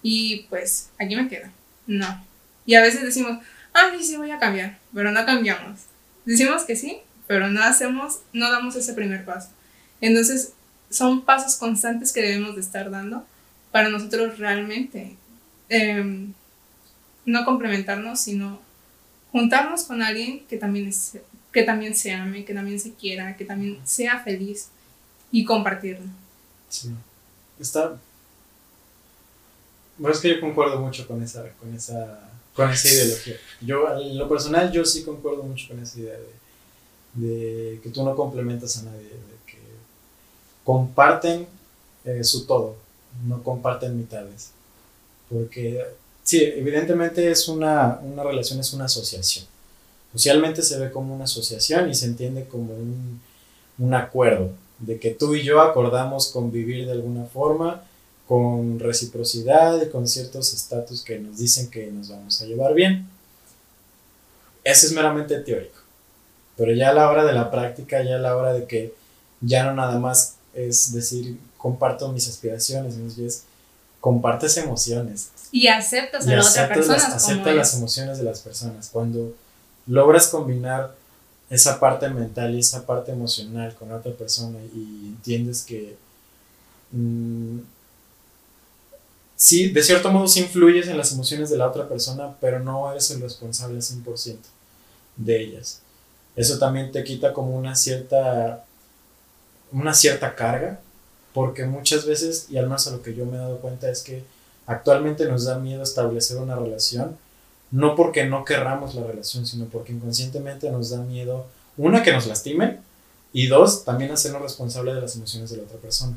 y pues aquí me quedo. No. Y a veces decimos, ah, sí, sí, voy a cambiar, pero no cambiamos. Decimos que sí, pero no hacemos, no damos ese primer paso. Entonces, son pasos constantes que debemos de estar dando para nosotros realmente em, no complementarnos, sino juntarnos con alguien que también, es, que también se ame, que también se quiera, que también sea feliz y compartirlo. Sí, está... Bueno, es que yo concuerdo mucho con esa, con esa, con esa ideología. Yo, en lo personal, yo sí concuerdo mucho con esa idea de que tú no complementas a nadie, de que comparten eh, su todo, no comparten mitades. Porque sí, evidentemente es una, una relación, es una asociación. Socialmente se ve como una asociación y se entiende como un, un acuerdo de que tú y yo acordamos convivir de alguna forma con reciprocidad y con ciertos estatus que nos dicen que nos vamos a llevar bien. Eso es meramente teórico. Pero ya a la hora de la práctica, ya a la hora de que ya no nada más es decir, comparto mis aspiraciones, es compartes emociones. Y aceptas a la otra persona. Las, aceptas las emociones de las personas. Cuando logras combinar esa parte mental y esa parte emocional con otra persona y entiendes que mm, sí, de cierto modo sí influyes en las emociones de la otra persona, pero no eres el responsable 100% de ellas. Eso también te quita como una cierta, una cierta carga, porque muchas veces, y al menos a lo que yo me he dado cuenta, es que actualmente nos da miedo establecer una relación, no porque no querramos la relación, sino porque inconscientemente nos da miedo, una, que nos lastimen, y dos, también hacernos responsable de las emociones de la otra persona.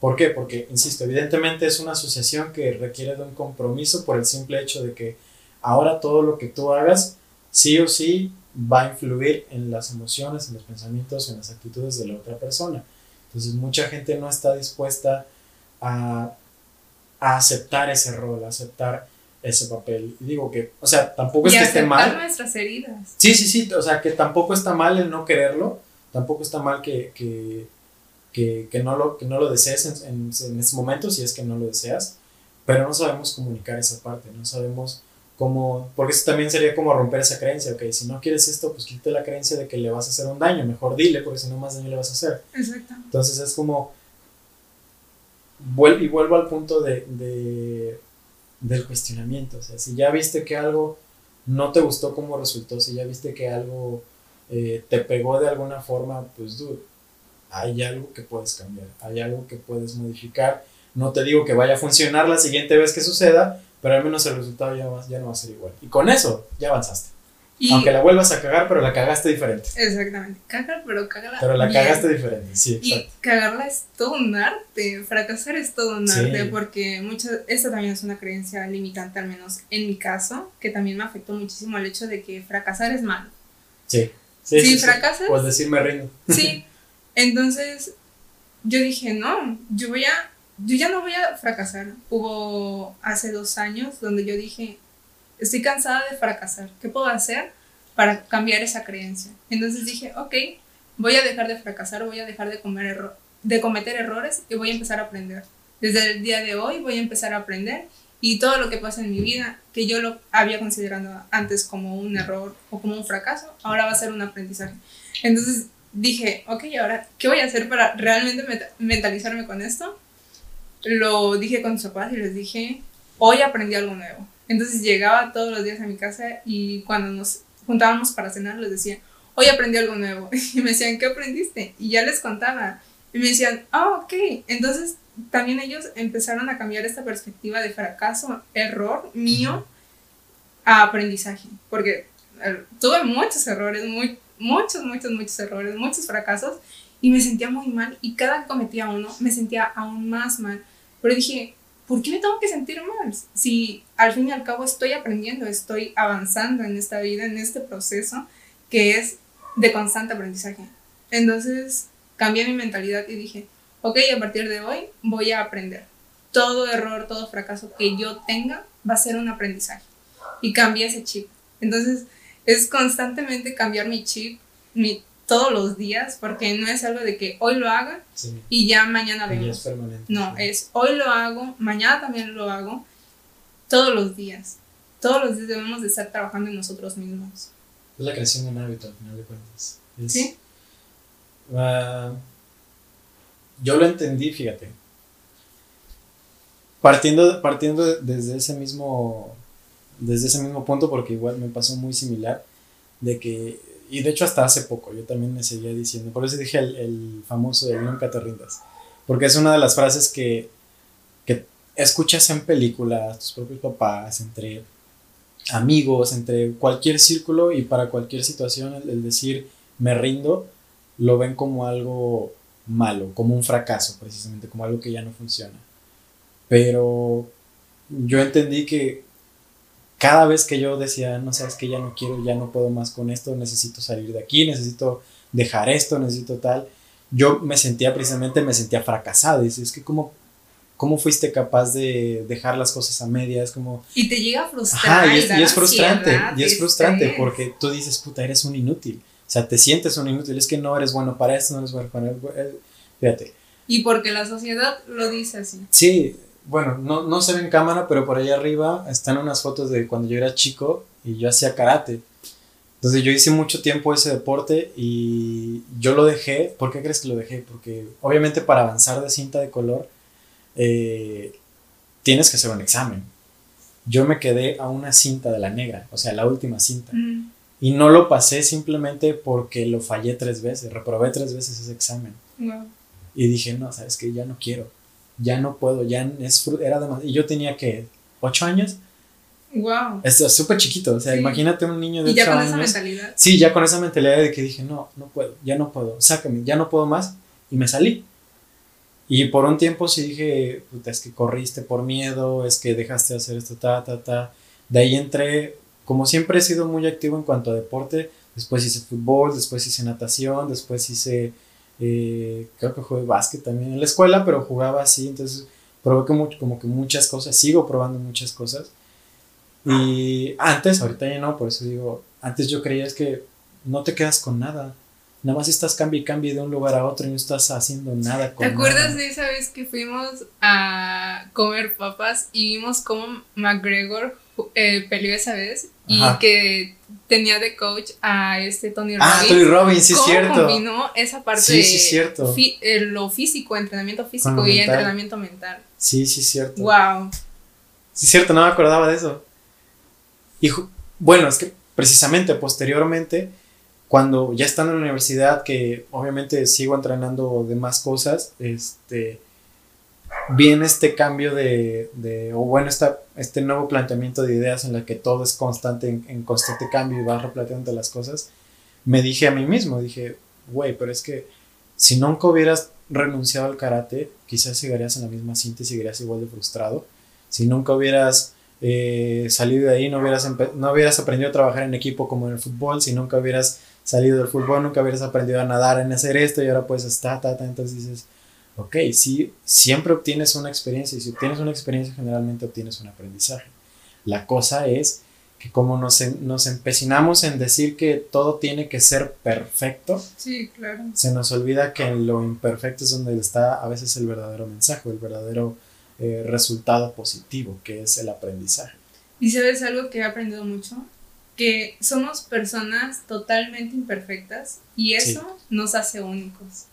¿Por qué? Porque, insisto, evidentemente es una asociación que requiere de un compromiso por el simple hecho de que ahora todo lo que tú hagas, sí o sí, va a influir en las emociones, en los pensamientos, en las actitudes de la otra persona. Entonces mucha gente no está dispuesta a, aceptar ese rol, a aceptar ese papel. Y digo que, o sea, tampoco es que esté mal. nuestras heridas. Sí, sí, sí, o sea, que tampoco está mal el no quererlo, tampoco está mal que, que, no, lo, que no lo desees en, en, ese momento, si es que no lo deseas, pero no sabemos comunicar esa parte, no sabemos como, porque eso también sería como romper esa creencia, ok, si no quieres esto, pues quítate la creencia de que le vas a hacer un daño, mejor dile, porque si no más daño le vas a hacer. Exacto. Entonces es como, y vuelvo al punto de, de, del cuestionamiento, o sea, si ya viste que algo no te gustó como resultó, si ya viste que algo eh, te pegó de alguna forma, pues dude, hay algo que puedes cambiar, hay algo que puedes modificar. No te digo que vaya a funcionar la siguiente vez que suceda, pero al menos el resultado ya, ya no va a ser igual. Y con eso ya avanzaste. Aunque la vuelvas a cagar, pero la cagaste diferente. Exactamente. Cagar, pero cagarla. Pero la cagaste diferente, sí. Exacto. Y cagarla es todo un arte. Fracasar es todo un arte. Porque muchas. Esta también es una creencia limitante, al menos en mi caso, que también me afectó muchísimo el hecho de que fracasar es malo. Sí. Sí, si fracasas. Pues decirme rindo. Sí. Entonces, yo dije, no, yo voy a yo ya no voy a fracasar. Hubo hace dos años donde yo dije, estoy cansada de fracasar. ¿Qué puedo hacer para cambiar esa creencia? Entonces dije, ok, voy a dejar de fracasar, voy a dejar de, comer de cometer errores y voy a empezar a aprender. Desde el día de hoy voy a empezar a aprender y todo lo que pasa en mi vida, que yo lo había considerado antes como un error o como un fracaso, ahora va a ser un aprendizaje. Entonces dije, ok, ahora, ¿qué voy a hacer para realmente mentalizarme con esto? Lo dije con mis papás y les dije, hoy aprendí algo nuevo. Entonces llegaba todos los días a mi casa y cuando nos juntábamos para cenar les decía, hoy aprendí algo nuevo. Y me decían, ¿qué aprendiste? Y ya les contaba. Y me decían, ah, ok. Entonces también ellos empezaron a cambiar esta perspectiva de fracaso, error mío, a aprendizaje. Porque eh, tuve muchos errores, muy, muchos, muchos, muchos errores, muchos fracasos. Y me sentía muy mal. Y cada que cometía uno, me sentía aún más mal. Pero dije, ¿por qué me tengo que sentir mal? Si al fin y al cabo estoy aprendiendo, estoy avanzando en esta vida, en este proceso que es de constante aprendizaje. Entonces cambié mi mentalidad y dije, ok, a partir de hoy voy a aprender. Todo error, todo fracaso que yo tenga va a ser un aprendizaje. Y cambié ese chip. Entonces es constantemente cambiar mi chip mi, todos los días porque no es algo de que hoy lo haga y ya mañana vemos. no, es hoy lo hago, mañana también lo hago, todos los días. Todos los días debemos de estar trabajando en nosotros mismos. Es la creación de un hábito al final de cuentas. ¿Sí? Ah, yo lo entendí, fíjate. Partiendo, partiendo desde ese mismo desde ese mismo punto porque igual me pasó muy similar de que y de hecho hasta hace poco yo también me seguía diciendo por eso dije el, famoso de nunca te rindas porque es una de las frases que, que escuchas en películas tus propios papás entre amigos entre cualquier círculo y para cualquier situación el decir me rindo lo ven como algo malo, como un fracaso precisamente, como algo que ya no funciona. Pero yo entendí que cada vez que yo decía, no sabes que ya no quiero, ya no puedo más con esto, necesito salir de aquí, necesito dejar esto, necesito tal, yo me sentía precisamente, me sentía fracasado. Y es que como ¿Cómo fuiste capaz de dejar las cosas a medias? Como... Y te llega a frustrar. y, es, y es, frustrante, y es frustrante porque tú dices, puta, eres un inútil. O sea, te sientes un inútil, es que no eres bueno para esto, no eres bueno para Fíjate. Y porque la sociedad lo dice así. Sí, bueno, no, no se ve en cámara, pero por ahí arriba están unas fotos de cuando yo era chico y yo hacía karate. Entonces yo hice mucho tiempo ese deporte y yo lo dejé. ¿Por qué crees que lo dejé? Porque obviamente para avanzar de cinta de color eh, tienes que hacer un examen. Yo me quedé a una cinta de la negra, o sea, la última cinta. Mm. Y no lo pasé simplemente porque lo fallé tres veces, reprobé tres veces ese examen. Y dije, no, sabes que ya no quiero, ya no puedo, ya es, era demasiado. Y yo tenía que, ocho años. Wow. Es súper chiquito, o sea, imagínate un niño de ¿Y ya con esa mentalidad? Sí, ya con esa mentalidad de que dije, no, no puedo, ya no puedo, sácame, ya no puedo más. Y me salí. Y por un tiempo sí dije, puta, es que corriste por miedo, es que dejaste de hacer esto, ta, ta, ta. De ahí entré, como siempre he sido muy activo en cuanto a deporte, después hice fútbol, después hice natación, después hice, eh, creo que jugué básquet también en la escuela, pero jugaba así, entonces probé como, como que muchas cosas, sigo probando muchas cosas. Y antes, ahorita ya no, por eso digo, antes yo creía es que no te quedas con nada. Nada más estás cambio y cambio de un lugar a otro y no estás haciendo nada con ¿Te acuerdas de esa vez que fuimos a comer papas y vimos cómo McGregor eh, peleó esa vez y que tenía de coach a este Tony Robbins. Ah, Tony Robbins, sí es cierto. combinó esa parte sí, sí, cierto. Eh, lo físico, entrenamiento físico y entrenamiento mental. Sí, sí es cierto. Wow. Sí es cierto, no me acordaba de eso. Y bueno, es que precisamente posteriormente cuando ya estando en la universidad, que obviamente sigo entrenando de más cosas, este, viene este cambio de, de o bueno, esta, este nuevo planteamiento de ideas en la que todo es constante, en, constante cambio y vas replanteando las cosas, me dije a mí mismo, dije, güey, pero es que si nunca hubieras renunciado al karate, quizás seguirías en la misma cinta y seguirías igual de frustrado. Si nunca hubieras eh, salido de ahí, no hubieras, no hubieras aprendido a trabajar en equipo como en el fútbol, si nunca hubieras salido del fútbol, nunca hubieras aprendido a nadar, en hacer esto y ahora pues está, ta, ta, entonces dices, ok, sí, siempre obtienes una experiencia y si obtienes una experiencia generalmente obtienes un aprendizaje. La cosa es que como nos, nos empecinamos en decir que todo tiene que ser perfecto, sí, se nos olvida que en lo imperfecto es donde está a veces el verdadero mensaje, el verdadero eh, resultado positivo, que es el aprendizaje. Y sabes algo que he aprendido mucho, que somos personas totalmente imperfectas y eso nos hace únicos.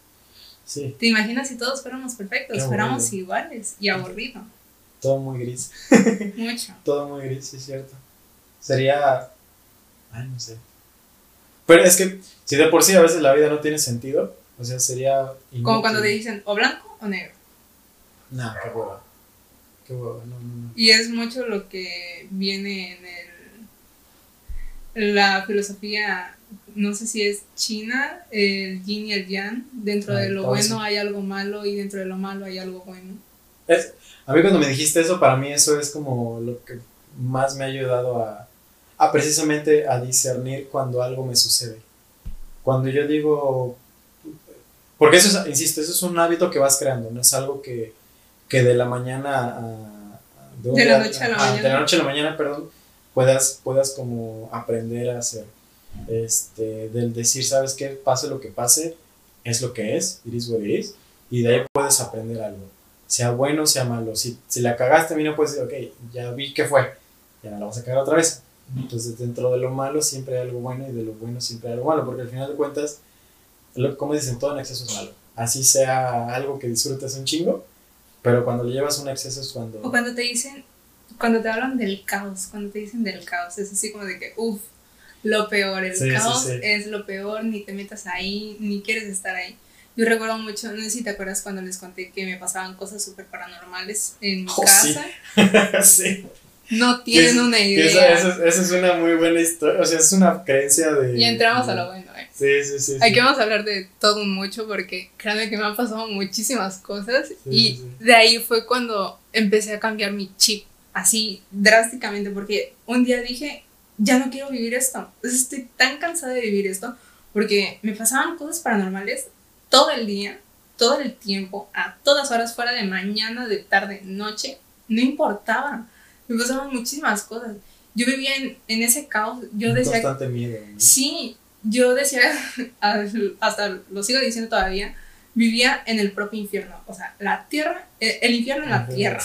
Sí. ¿Te imaginas si todos fuéramos perfectos? Fuéramos iguales y aburrido. Todo muy gris. Mucho. Todo muy gris, sí es cierto. Sería... Ay, no sé. Pero es que si de por sí a veces la vida no tiene sentido, o sea, sería... Como cuando te dicen o blanco o negro. No, qué hueva. Qué hueva, no, no, no. Y es mucho lo que viene en el, la filosofía, no sé si es china, el yin y el yang. Dentro Ah, de lo bueno hay algo malo y dentro de lo malo hay algo bueno. Es, a mí cuando me dijiste eso, para mí eso es como lo que más me ha ayudado a, a precisamente a discernir cuando algo me sucede. Cuando yo digo, porque eso es, insisto, eso es un hábito que vas creando, no es algo que, que de la mañana a... un De la noche a la mañana. De la noche a la mañana, perdón, puedas, puedas como aprender a hacer. Este, del decir, ¿sabes qué? Pase lo que pase, es lo que es, it is what it is, y de ahí puedes aprender algo sea bueno, sea malo. Si, si la cagaste, a mí no puedes decir, ok, ya vi que fue, ya no la vas a cagar otra vez. Entonces, dentro de lo malo siempre hay algo bueno y de lo bueno siempre hay algo malo, porque al final de cuentas, lo, como dicen, todo en exceso es malo. Así sea algo que disfrutes un chingo, pero cuando le llevas un exceso es cuando... O cuando te dicen, cuando te hablan del caos, cuando te dicen del caos, es así como de que, uff, lo peor, el Sí, sí, caos sí. es lo peor, ni te metas ahí, ni quieres estar ahí. Yo recuerdo mucho, no sé si te acuerdas cuando les conté que me pasaban cosas súper paranormales en mi Oh, sí. casa. sí. No tienen una idea. Esa, esa es- esa es una muy buena historia, o sea, es una creencia de... Y entramos a lo bueno, ¿eh? Sí, sí, sí. sí. Aquí vamos a hablar de todo mucho porque créanme que me han pasado muchísimas cosas Sí, y sí, sí. de ahí fue cuando empecé a cambiar mi chip así drásticamente porque un día dije, ya no quiero vivir esto, estoy tan cansada de vivir esto porque me pasaban cosas paranormales todo el día, todo el tiempo, a todas horas fuera de mañana, de tarde, noche, no importaba, me pasaban muchísimas cosas. Yo vivía en, en ese caos, yo Un decía, constante miedo. ¿no? Sí, yo decía, hasta lo sigo diciendo todavía, vivía en el propio infierno. O sea, la tierra, eh, el infierno en la tierra.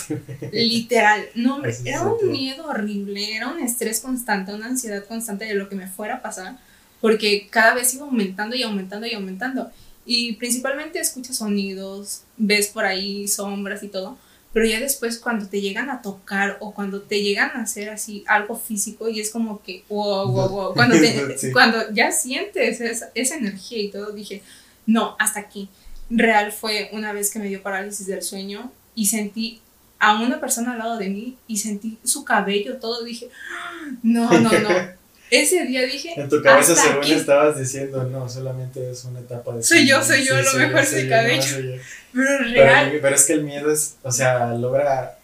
Literal. No, hombre, era un miedo horrible, era un estrés constante, una ansiedad constante de lo que me fuera a pasar, porque cada vez iba aumentando y aumentando y aumentando. Y principalmente escuchas sonidos, ves por ahí sombras y todo, pero ya después cuando te llegan a tocar o cuando te llegan a hacer así algo físico y es como que, wow, wow, wow, cuando, te- Sí. cuando ya sientes esa, esa energía y todo, dije, no, hasta aquí. Real fue una vez que me dio parálisis del sueño y sentí a una persona al lado de mí y sentí su cabello, todo, dije, "Ah, no, no, no. Ese día dije, En tu cabeza según aquí. estabas diciendo, no, solamente es una etapa de... Soy yo, sueño". soy yo, lo mejor ese yo, cabello. no. Pero Pero, real, pero es que el miedo es, o sea, logra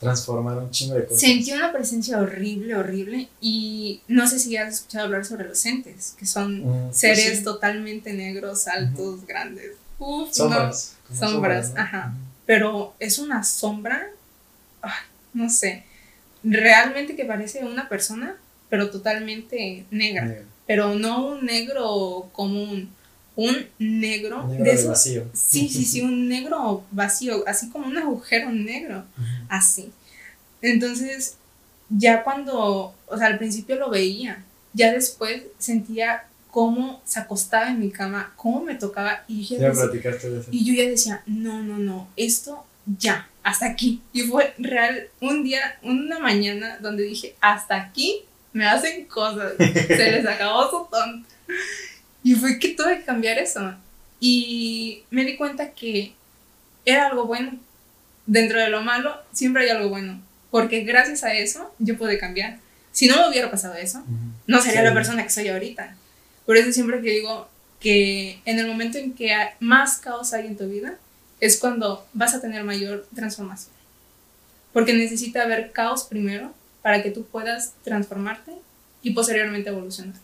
transformar un chingo de cosas. sentí una presencia horrible, horrible y no sé si has escuchado hablar sobre los entes, que son Mm, pues seres sí. totalmente negros, altos, grandes. Uf, no. Sombras. Sombras, ¿no? ajá. Pero es una sombra, ay, no sé, realmente que parece una persona, pero totalmente negra. Pero no un negro común, un negro, Negro de de esos- vacío. Sí, sí, sí, un negro vacío, así como un agujero negro, así. Entonces, ya cuando, o sea, al principio lo veía, ya después sentía cómo se acostaba en mi cama, cómo me tocaba y yo Ya decía, platicaste de eso. y yo ya decía, no, no, no, esto ya, hasta aquí. Y fue real un día, una mañana donde dije, hasta aquí me hacen cosas, se les acabó su tonto. Y fue que tuve que cambiar eso. Y me di cuenta que era algo bueno. Dentro de lo malo, siempre hay algo bueno. Porque gracias a eso yo pude cambiar. Si no me hubiera pasado eso, no sería Sí. la persona que soy ahorita. Por eso siempre que digo que en el momento en que más caos hay en tu vida, es cuando vas a tener mayor transformación. Porque necesita haber caos primero para que tú puedas transformarte y posteriormente evolucionar.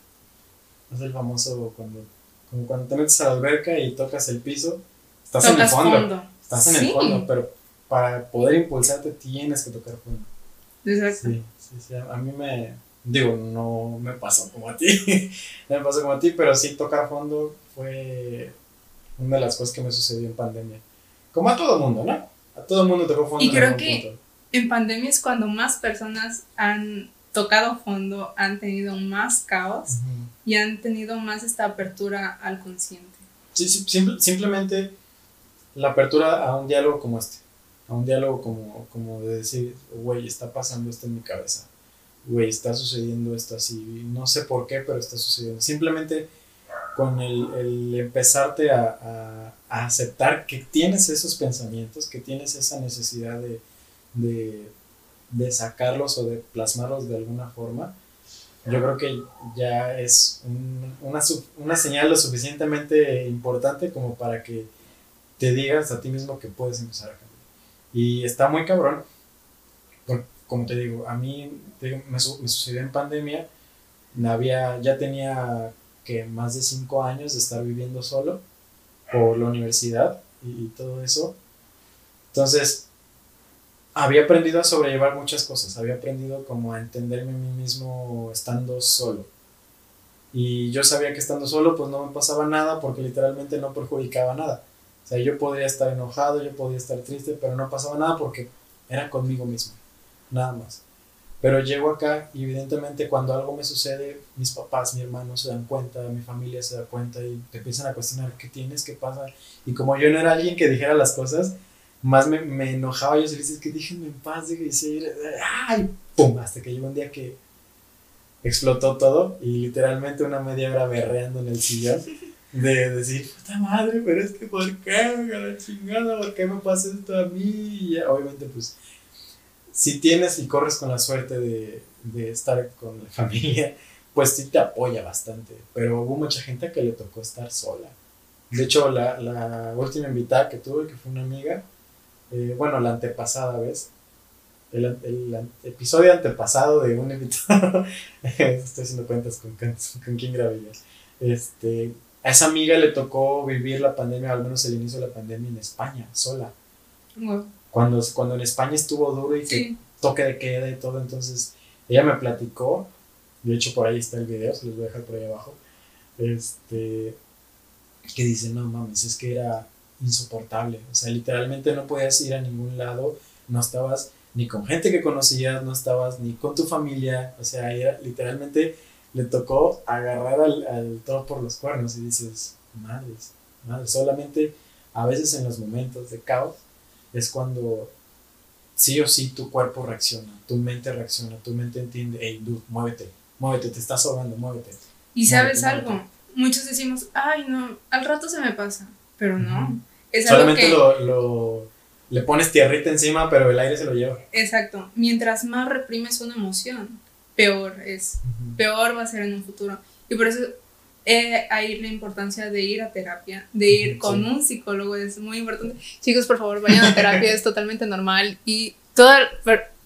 Es el famoso cuando, como cuando te metes a la alberca y tocas el piso, estás en el Tocas fondo. fondo. Estás en Sí. el fondo, pero para poder impulsarte tienes que tocar fondo. Exacto. Sí, sí, sí. A mí me. Digo, no me pasó como a ti. no me pasó como a ti, pero sí tocar fondo fue una de las cosas que me sucedió en pandemia. Como a todo mundo, ¿no? A todo el mundo tocó fondo. Y creo que- punto. En pandemia es cuando más personas han tocado fondo, han tenido más caos y han tenido más esta apertura al consciente. Sí, sí, simple- simplemente la apertura a un diálogo como este, a un diálogo como, como de decir, güey, está pasando esto en mi cabeza, güey, está sucediendo esto así, no sé por qué, pero está sucediendo. Simplemente con el, el empezarte a, a- a aceptar que tienes esos pensamientos, que tienes esa necesidad de, de, de sacarlos o de plasmarlos de alguna forma, yo creo que ya es un- una, una señal lo suficientemente importante como para que te digas a ti mismo que puedes empezar a cambiar. Y está muy cabrón, como te digo, a mí me, su- me sucedió en pandemia, ya tenía que más de cinco años de estar viviendo solo por la universidad y, y todo eso. Entonces, había aprendido a sobrellevar muchas cosas, había aprendido como a entenderme a mí mismo estando solo. Y yo sabía que estando solo pues no me pasaba nada porque literalmente no perjudicaba nada. O sea, yo podría estar enojado, yo podía estar triste, pero no pasaba nada porque era conmigo mismo, nada más. Pero llego acá y evidentemente cuando algo me sucede, mis papás, mi hermano se dan cuenta, mi familia se da cuenta y te empiezan a cuestionar qué tienes, qué pasa. Y como yo no era alguien que dijera las cosas, más me, me enojaba yo, dices que déjenme en paz, déjenme ay, pum, hasta que llegó un día que explotó todo y literalmente una media hora berreando en el sillón de decir, puta madre, pero es que ¿por qué? La chingada, ¿por qué me pasa esto a mí? Y ya, obviamente, pues, si tienes y corres con la suerte de, de estar con la familia, pues sí te apoya bastante, pero hubo mucha gente que le tocó estar sola. De hecho, la, la última invitada que tuve, que fue una amiga, eh, bueno, la antepasada vez, el, el episodio antepasado de un invitado, estoy haciendo cuentas con, con, con quién grabé. Este, a esa amiga le tocó vivir la pandemia, al menos el inicio de la pandemia en España, sola. Cuando, cuando en España estuvo duro y que Sí. toque de queda y todo, entonces ella me platicó, de hecho por ahí está el video, se los voy a dejar por ahí abajo, este, que dice, no mames, es que era insoportable, o sea, literalmente no podías ir a ningún lado, no estabas ni con gente que conocías, no estabas ni con tu familia, o sea, era, literalmente le tocó agarrar al, al toro por los cuernos y dices, madres, madres, solamente a veces en los momentos de caos es cuando sí o sí tu cuerpo reacciona, tu mente reacciona, tu mente entiende, hey, dude, muévete, muévete, te estás ahogando, muévete. Y sabes Muévete, algo, muchos decimos, ay no, al rato se me pasa, pero no. Es algo Solamente que, lo, lo- le pones tierrita encima, pero el aire se lo lleva. exacto, mientras más reprimes una emoción, peor es, peor va a ser en un futuro. Y por eso eh, ahí la importancia de ir a terapia, de ir con sí. un psicólogo es muy importante. Chicos, por favor, vayan a terapia, es totalmente normal. Y toda,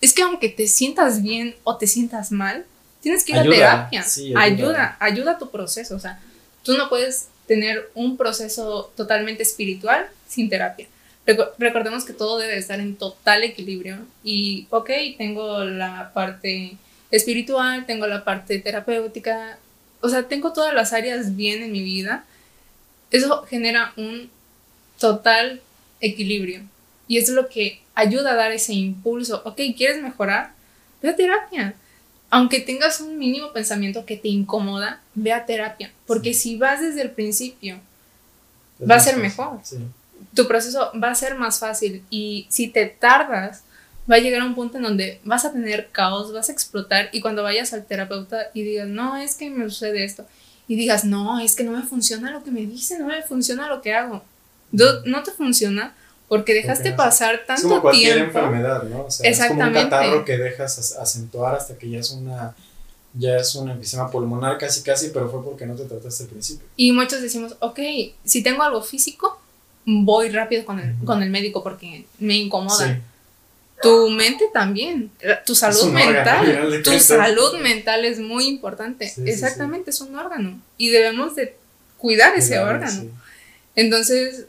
es que aunque te sientas bien o te sientas mal, tienes que ir Ayuda, a terapia. sí, ayuda. ayuda, ayuda a tu proceso. O sea, tú no puedes tener un proceso totalmente espiritual sin terapia. Reco- Recordemos que todo debe estar en total equilibrio. Y, ok, tengo la parte espiritual, tengo la parte terapéutica, o sea, tengo todas las áreas bien en mi vida. Eso genera un total equilibrio. Y es lo que ayuda a dar ese impulso. Ok, ¿quieres mejorar? Ve a terapia. Aunque tengas un mínimo pensamiento que te incomoda, ve a terapia. Porque si vas desde el principio, Es Va a ser fácil, mejor. Sí. tu proceso va a ser más fácil. Y si te tardas, va a llegar a un punto en donde vas a tener caos, vas a explotar. Y cuando vayas al terapeuta y digas, no, es que me sucede esto. Y digas, no, es que no me funciona lo que me dice, no me funciona lo que hago. No te funciona porque dejaste Porque no- pasar Es tanto como cualquier tiempo. enfermedad, ¿no? O sea, es como un Exactamente. catarro que dejas ac- acentuar hasta que ya es una ya es un enfisema pulmonar casi casi, pero fue porque no te trataste al principio. Y muchos decimos, ok, si tengo algo físico, voy rápido con el, con el médico porque me incomoda. Sí. Tu mente también, eh, tu salud órgano, mental, tu salud mental es muy importante. Sí, sí, Exactamente, es un órgano y debemos de cuidar ese órgano. Entonces,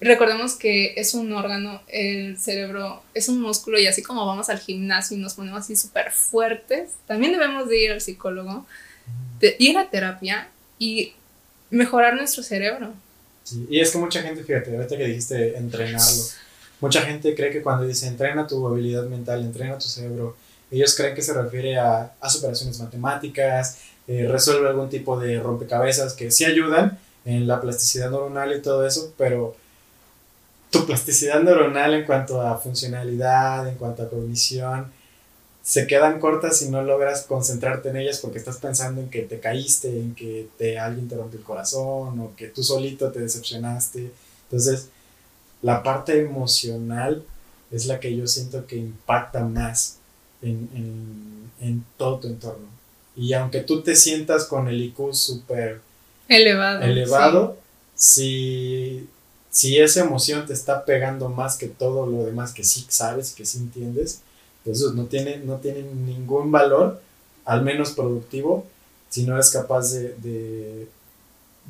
recordemos que es un órgano, el cerebro es un músculo y así como vamos al gimnasio y nos ponemos así súper fuertes, también debemos de ir al psicólogo, de ir a terapia y mejorar nuestro cerebro. Y es que mucha gente, fíjate, ahorita que dijiste entrenarlo, mucha gente cree que cuando dice entrena tu habilidad mental, entrena tu cerebro, ellos creen que se refiere a, a superaciones matemáticas, eh, resuelve algún tipo de rompecabezas que sí ayudan en la plasticidad neuronal y todo eso, pero tu plasticidad neuronal en cuanto a funcionalidad, en cuanto a cognición, se quedan cortas si no logras concentrarte en ellas porque estás pensando en que te caíste, en que te, alguien te rompió el corazón o que tú solito te decepcionaste. Entonces, la parte emocional es la que yo siento que impacta más en, en, todo tu entorno. Y aunque tú te sientas con el IQ súper elevado, elevado si, si esa emoción te está pegando más que todo lo demás que sí sabes, que sí entiendes, pues no tiene, no tiene ningún valor, al menos productivo, si no eres capaz de, de,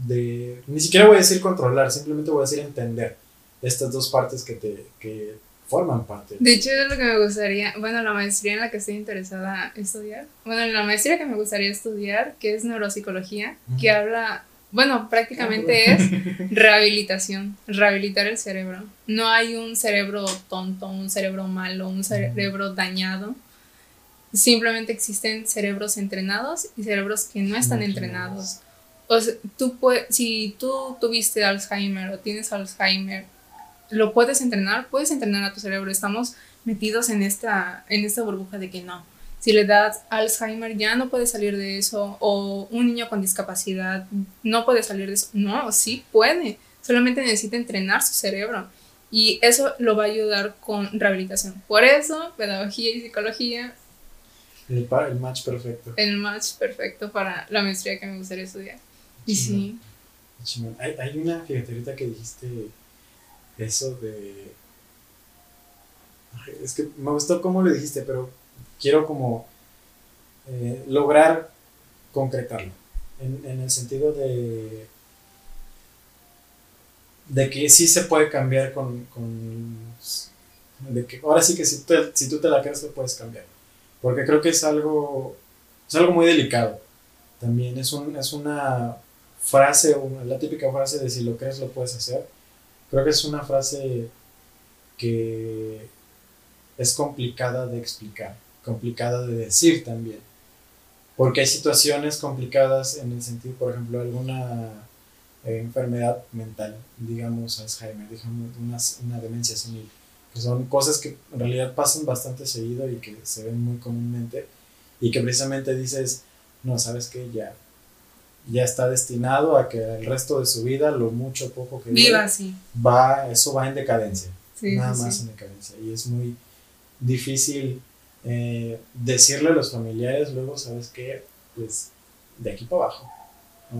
de, ni siquiera voy a decir controlar, simplemente voy a decir entender estas dos partes que te que forman parte. De hecho, es lo que me gustaría, bueno, la maestría en la que estoy interesada estudiar, bueno, la maestría que me gustaría estudiar, que es neuropsicología, que habla, bueno, prácticamente ah, es rehabilitación, rehabilitar el cerebro. No hay un cerebro tonto, un cerebro malo, un cerebro dañado. Simplemente existen cerebros entrenados y cerebros que no están entrenados. O sea, tú si tú tuviste Alzheimer o tienes Alzheimer lo puedes entrenar, puedes entrenar a tu cerebro. Estamos metidos en esta, en esta burbuja de que no. Si le das Alzheimer ya no puede salir de eso, o un niño con discapacidad no puede salir de eso. No, sí puede, solamente necesita entrenar su cerebro. Y eso lo va a ayudar con rehabilitación. Por eso, pedagogía y psicología. El, el match perfecto. El match perfecto para la maestría que me gustaría estudiar. Y sí. Hay, hay una, fíjate, que dijiste eso de... Es que me gustó cómo lo dijiste, pero quiero como eh, lograr concretarlo. En, el sentido de, de que sí se puede cambiar con, de que ahora sí que si, si tú te la crees lo puedes cambiar. Porque creo que es algo, es algo muy delicado. También es, un, es una frase, la típica frase de si lo crees lo puedes hacer Creo que es una frase que es complicada de explicar, complicada de decir también. Porque hay situaciones complicadas en el sentido, por ejemplo, alguna eh, enfermedad mental, digamos Alzheimer, digamos una, una demencia senil, que son cosas que en realidad pasan bastante seguido y que se ven muy comúnmente y que precisamente dices, no, sabes que ya ya está destinado a que el resto de su vida, lo mucho o poco que viva, sí. va, eso va en decadencia, nada más en decadencia. Y es muy difícil eh, decirle a los familiares luego, ¿sabes qué? Pues de aquí para abajo.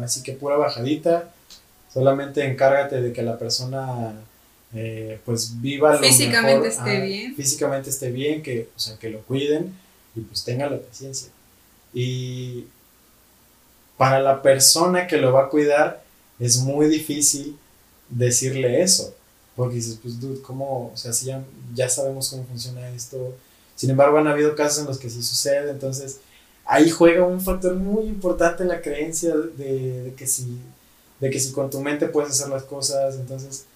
Así que pura bajadita, solamente encárgate de que la persona eh, pues viva lo físicamente esté bien. Físicamente esté bien, que, o sea, que lo cuiden y pues tenga la paciencia. Y para la persona que lo va a cuidar es muy difícil decirle eso. Porque dices, pues, dude, ¿cómo? O sea, si ya, ya sabemos cómo funciona esto. Sin embargo, han habido casos en los que sí sucede. Entonces, ahí juega un factor muy importante la creencia de, que, si, de que si con tu mente puedes hacer las cosas. Entonces,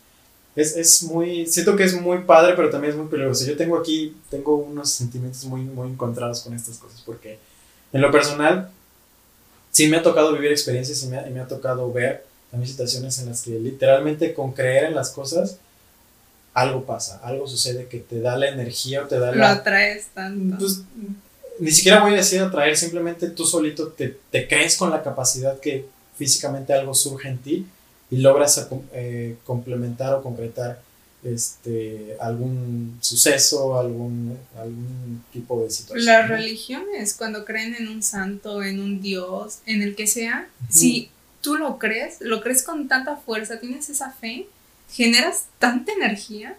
es, es, muy. Siento que es muy padre, pero también es muy peligroso. Yo tengo aquí, tengo unos sentimientos muy, muy encontrados con estas cosas. Porque, en lo personal, sí me ha tocado vivir experiencias y me ha, me ha tocado ver también situaciones en las que literalmente con creer en las cosas, algo pasa, algo sucede que te da la energía o te da la... Lo atraes tanto. Pues, ni siquiera voy a decir atraer, simplemente tú solito te, te, crees con la capacidad que físicamente algo surge en ti y logras eh, complementar o concretar este, algún suceso, algún, algún tipo de situación. Las religiones, cuando creen en un santo, en un dios, en el que sea, si tú lo crees, lo crees con tanta fuerza, tienes esa fe, generas tanta energía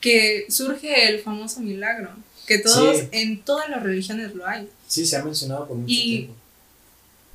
que surge el famoso milagro, que todos, en todas las religiones lo hay. Sí, se ha mencionado por mucho y tiempo.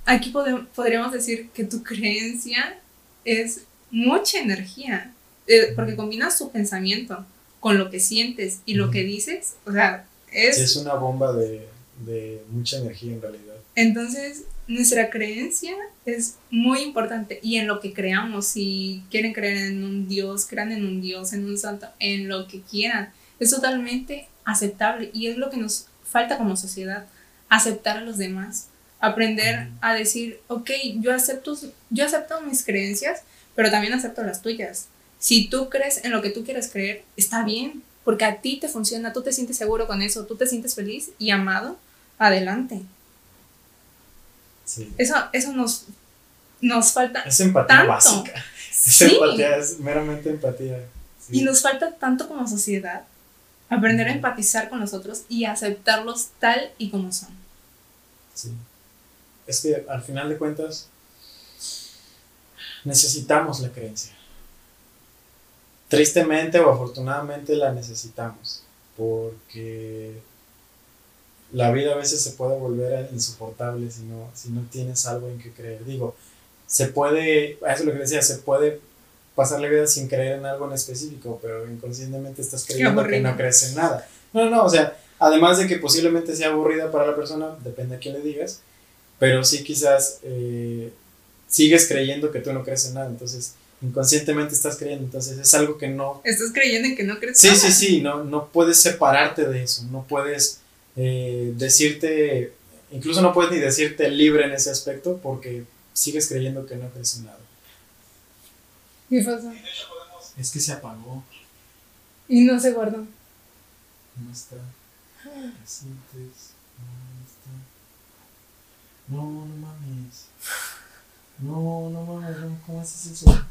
Aquí podríamos decir que tu creencia es mucha energía eh, porque combinas tu pensamiento con lo que sientes y lo que dices, o sea, es... es una bomba de... de mucha energía en realidad. Entonces, nuestra creencia es muy importante y en lo que creamos, si quieren creer en un Dios, crean en un Dios, en un santo, en lo que quieran, es totalmente aceptable y es lo que nos falta como sociedad, aceptar a los demás, aprender a decir, ok, yo acepto, yo acepto mis creencias, pero también acepto las tuyas. Si tú crees en lo que tú quieres creer, está bien, porque a ti te funciona, tú te sientes seguro con eso, tú te sientes feliz y amado, adelante. Eso, eso nos, nos falta. Es empatía básica. Es empatía, es meramente empatía. Y nos falta tanto como sociedad aprender a empatizar con los otros y aceptarlos tal y como son. Sí. Es que al final de cuentas necesitamos la creencia. Tristemente o afortunadamente la necesitamos porque la vida a veces se puede volver insoportable si no, si no tienes algo en que creer. Digo, se puede, eso es lo que decía, se puede pasar la vida sin creer en algo en específico, pero inconscientemente estás creyendo que no crees en nada. No, no, o sea, además de que posiblemente sea aburrida para la persona, depende a quién le digas, pero sí quizás eh, sigues creyendo que tú no crees en nada, entonces inconscientemente estás creyendo, entonces es algo que no... Estás creyendo en que no crees Sí, nada? sí, sí, no, no puedes separarte de eso, no puedes eh, decirte, incluso no puedes ni decirte libre en ese aspecto porque sigues creyendo que no crees en nada. ¿Qué pasa? Es que se apagó. Y no se guardó. No está. No, no mames. No, no mames, ¿cómo haces eso?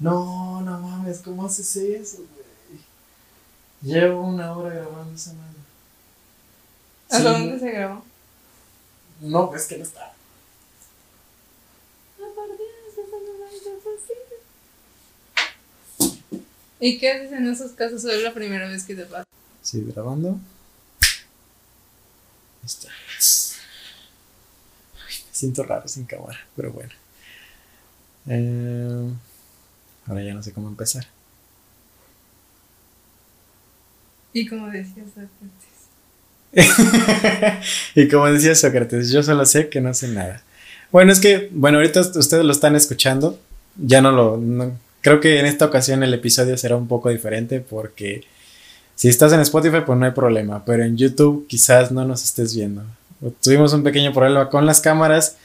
No, no mames, ¿cómo haces eso, güey? Llevo una hora grabando esa madre. ¿A dónde se grabó? No, es que no está. ¿Y qué haces en esos casos? ¿O es la primera vez que te pasa? Sí, grabando. Está. me siento raro sin cámara, pero bueno. Eh, ahora ya no sé cómo empezar. Y como decía Sócrates. y como decía Sócrates, yo solo sé que no sé nada. Bueno, es que, bueno, ahorita ustedes lo están escuchando. Ya no lo. creo que en esta ocasión el episodio será un poco diferente porque si estás en Spotify, pues no hay problema, pero en YouTube quizás no nos estés viendo. Tuvimos un pequeño problema con las cámaras,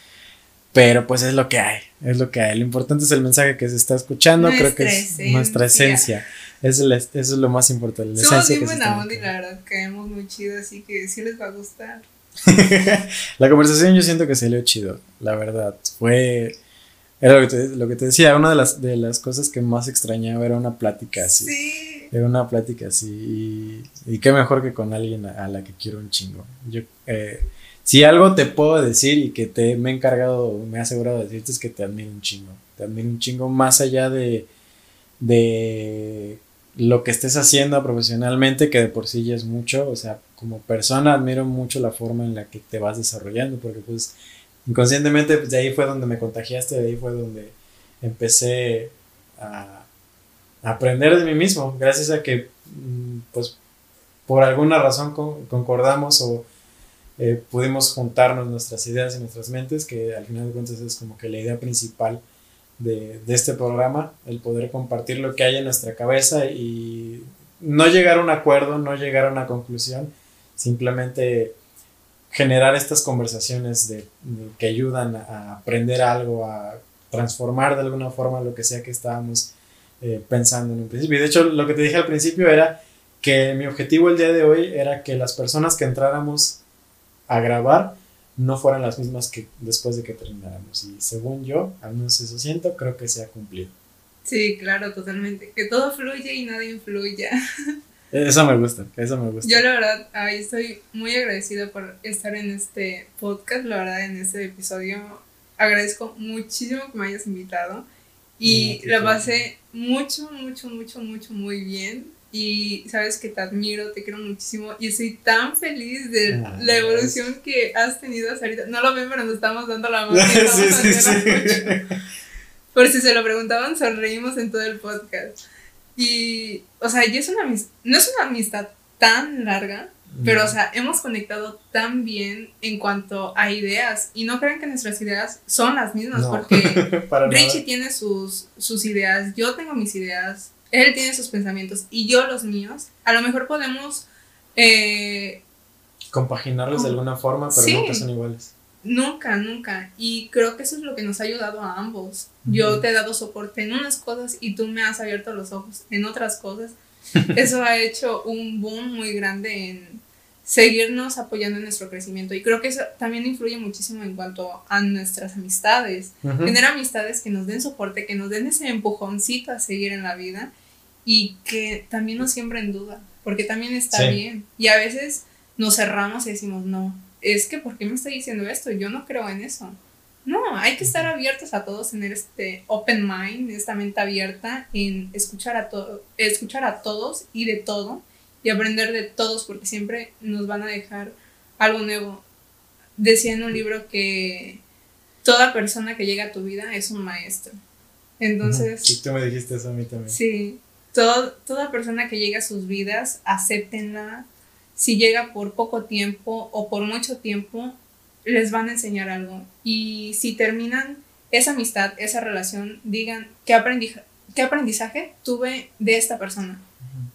pero pues es lo que hay, es lo que hay. Lo importante es el mensaje que se está escuchando, creo que es nuestra esencia. eso es lo más importante. La Somos bien buena onda y la verdad caemos muy chido, así que sí les va a gustar. la conversación yo siento que salió chido, la verdad. Fue era lo que, te, lo que te decía, una de las, de las cosas que más extrañaba era una plática así. Sí. Era una plática así. Y, qué mejor que con alguien a, la que quiero un chingo. Yo, eh, si algo te puedo decir y que te me he encargado, me he asegurado de decirte es que te admiro un chingo. Te admiro un chingo más allá de, de lo que estés haciendo profesionalmente, que de por sí ya es mucho. O sea, como persona admiro mucho la forma en la que te vas desarrollando, porque pues inconscientemente pues, de ahí fue donde me contagiaste, de ahí fue donde empecé a, aprender de mí mismo, gracias a que mm, pues por alguna razón concordamos o eh, pudimos juntarnos nuestras ideas y nuestras mentes, que al final de cuentas es como que la idea principal de, de este programa, el poder compartir lo que hay en nuestra cabeza y no llegar a un acuerdo, no llegar a una conclusión, simplemente generar estas conversaciones de, que ayudan a aprender algo, a transformar de alguna forma lo que sea que estábamos eh, pensando en un principio. Y de hecho, lo que te dije al principio era que mi objetivo el día de hoy era que las personas que entráramos a grabar no fueran las mismas que después de que termináramos. Y según yo, al menos eso siento, creo que se ha cumplido. Sí, claro, totalmente. Que todo fluye y nada influya. Eso me gusta, eso me gusta. Yo la verdad, ahí estoy muy agradecida por estar en este podcast, la verdad, en este episodio. Agradezco muchísimo que me hayas invitado y la pasé mucho, mucho, mucho, mucho, muy bien. Y sabes que te admiro, te quiero muchísimo y estoy tan feliz de ah, la evolución que has tenido hasta ahorita. No lo ven, pero nos estamos dando la mano. sí, sí, sí. Por si se lo preguntaban, sonreímos en todo el podcast. Y, o sea, ya es una amistad, no es una amistad tan larga, Pero, o sea, hemos conectado tan bien en cuanto a ideas. Y no crean que nuestras ideas son las mismas, porque Richie tiene sus, sus ideas, yo tengo mis ideas, él tiene sus pensamientos y yo los míos. A lo mejor podemos... Eh, Compaginarlos de alguna forma, pero nunca son iguales. Nunca, nunca. Y creo que eso es lo que nos ha ayudado a ambos. Yo te he dado soporte en unas cosas y tú me has abierto los ojos en otras cosas. Eso ha hecho un boom muy grande en seguirnos apoyando en nuestro crecimiento. Y creo que eso también influye muchísimo en cuanto a nuestras amistades. Tener amistades que nos den soporte, que nos den ese empujoncito a seguir en la vida y que también nos siembren duda, porque también está bien. Y a veces nos cerramos y decimos, no, es que ¿por qué me está diciendo esto? Yo no creo en eso. No, hay que estar abiertos a todos, tener este open mind, esta mente abierta en escuchar a, todo, escuchar a todos y de todo y aprender de todos porque siempre nos van a dejar algo nuevo. Decía en un libro que toda persona que llega a tu vida es un maestro. Entonces... Sí, tú me dijiste eso a mí también. Sí, toda persona que llega a sus vidas, acéptenla, si llega por poco tiempo o por mucho tiempo, les van a enseñar algo. Y si terminan esa amistad, esa relación, digan, ¿qué, aprendizaje tuve de esta persona?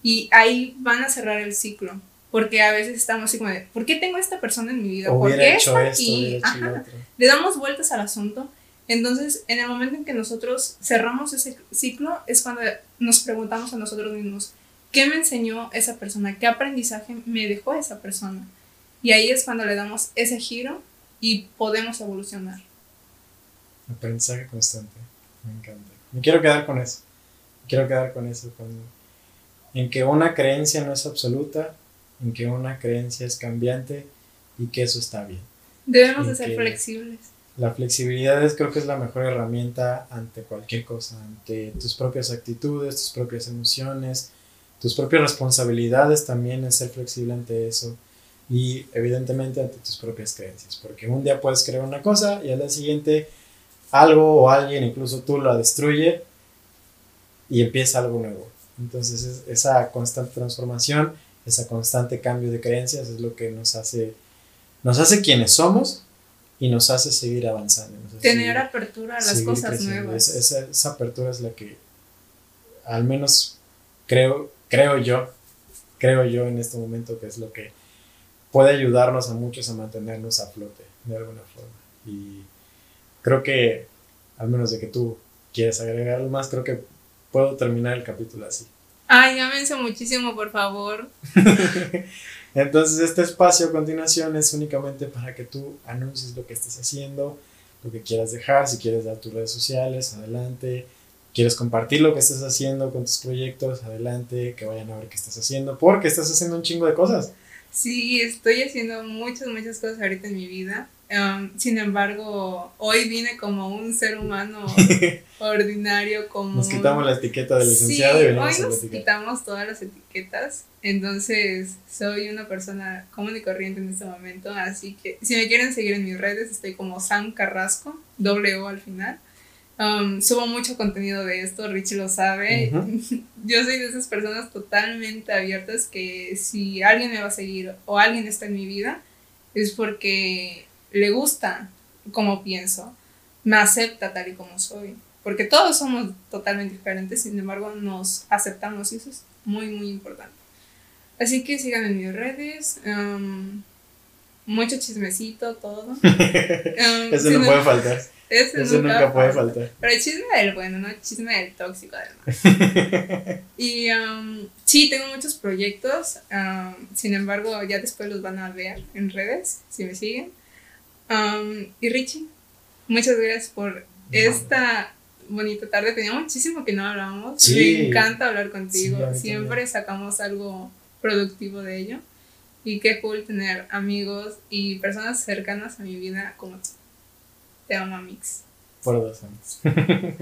Y ahí van a cerrar el ciclo. Porque a veces estamos así como de, ¿por qué tengo esta persona en mi vida? ¿Por qué está Le damos vueltas al asunto. Entonces, en el momento en que nosotros cerramos ese ciclo, es cuando nos preguntamos a nosotros mismos, ¿Qué me enseñó esa persona? ¿Qué aprendizaje me dejó esa persona? Y ahí es cuando le damos ese giro y podemos evolucionar. Aprendizaje constante. Me encanta. Me quiero quedar con eso. Me quiero quedar con eso. En que una creencia no es absoluta, en que una creencia es cambiante y que eso está bien. Debemos de ser flexibles. La flexibilidad es, creo que es la mejor herramienta ante cualquier cosa, ante tus propias actitudes, tus propias emociones, tus propias responsabilidades también es ser flexible ante eso y evidentemente ante tus propias creencias, porque un día puedes creer una cosa y al día siguiente algo o alguien, incluso tú, la destruye y empieza algo nuevo. Entonces esa constante transformación, ese constante cambio de creencias es lo que nos hace, nos hace quienes somos y nos hace seguir avanzando. Tener apertura a las cosas nuevas. esa, esa apertura es la que al menos creo creo yo, creo yo en este momento que es lo que puede ayudarnos a muchos a mantenernos a flote de alguna forma. Y creo que, al menos de que tú quieres agregar algo más, creo que puedo terminar el capítulo así. Ay, llámense muchísimo, por favor. Entonces, este espacio a continuación es únicamente para que tú anuncies lo que estés haciendo, lo que quieras dejar, si quieres dar tus redes sociales, adelante quieres compartir lo que estás haciendo con tus proyectos, adelante, que vayan a ver qué estás haciendo, porque estás haciendo un chingo de cosas. Sí, estoy haciendo muchas, muchas cosas ahorita en mi vida. Um, sin embargo, hoy vine como un ser humano ordinario, como... Nos quitamos la etiqueta de licenciado y venimos hoy nos quitamos todas las etiquetas. Entonces, soy una persona común y corriente en este momento. Así que, si me quieren seguir en mis redes, estoy como Sam Carrasco, doble O al final. Um, subo mucho contenido de esto, Richie lo sabe. Yo soy de esas personas totalmente abiertas que si alguien me va a seguir o alguien está en mi vida, es porque le gusta como pienso, me acepta tal y como soy. Porque todos somos totalmente diferentes, sin embargo nos aceptamos y eso es muy, muy importante. Así que sigan en mis redes. Um, mucho chismecito, todo. Um, eso no puede faltar. Eso, nunca, puede faltar. Pero el chisme del bueno, no el chisme del tóxico, además. y um, sí, tengo muchos proyectos. Sin embargo, ya después los van a ver en redes, si me siguen. Um, y Richie, muchas gracias por esta bonita tarde. Tenía muchísimo que no hablábamos. Me encanta hablar contigo. Siempre sacamos algo productivo de ello. Y qué cool tener amigos y personas cercanas a mi vida como tú. Te amo, Mix. Por dos años.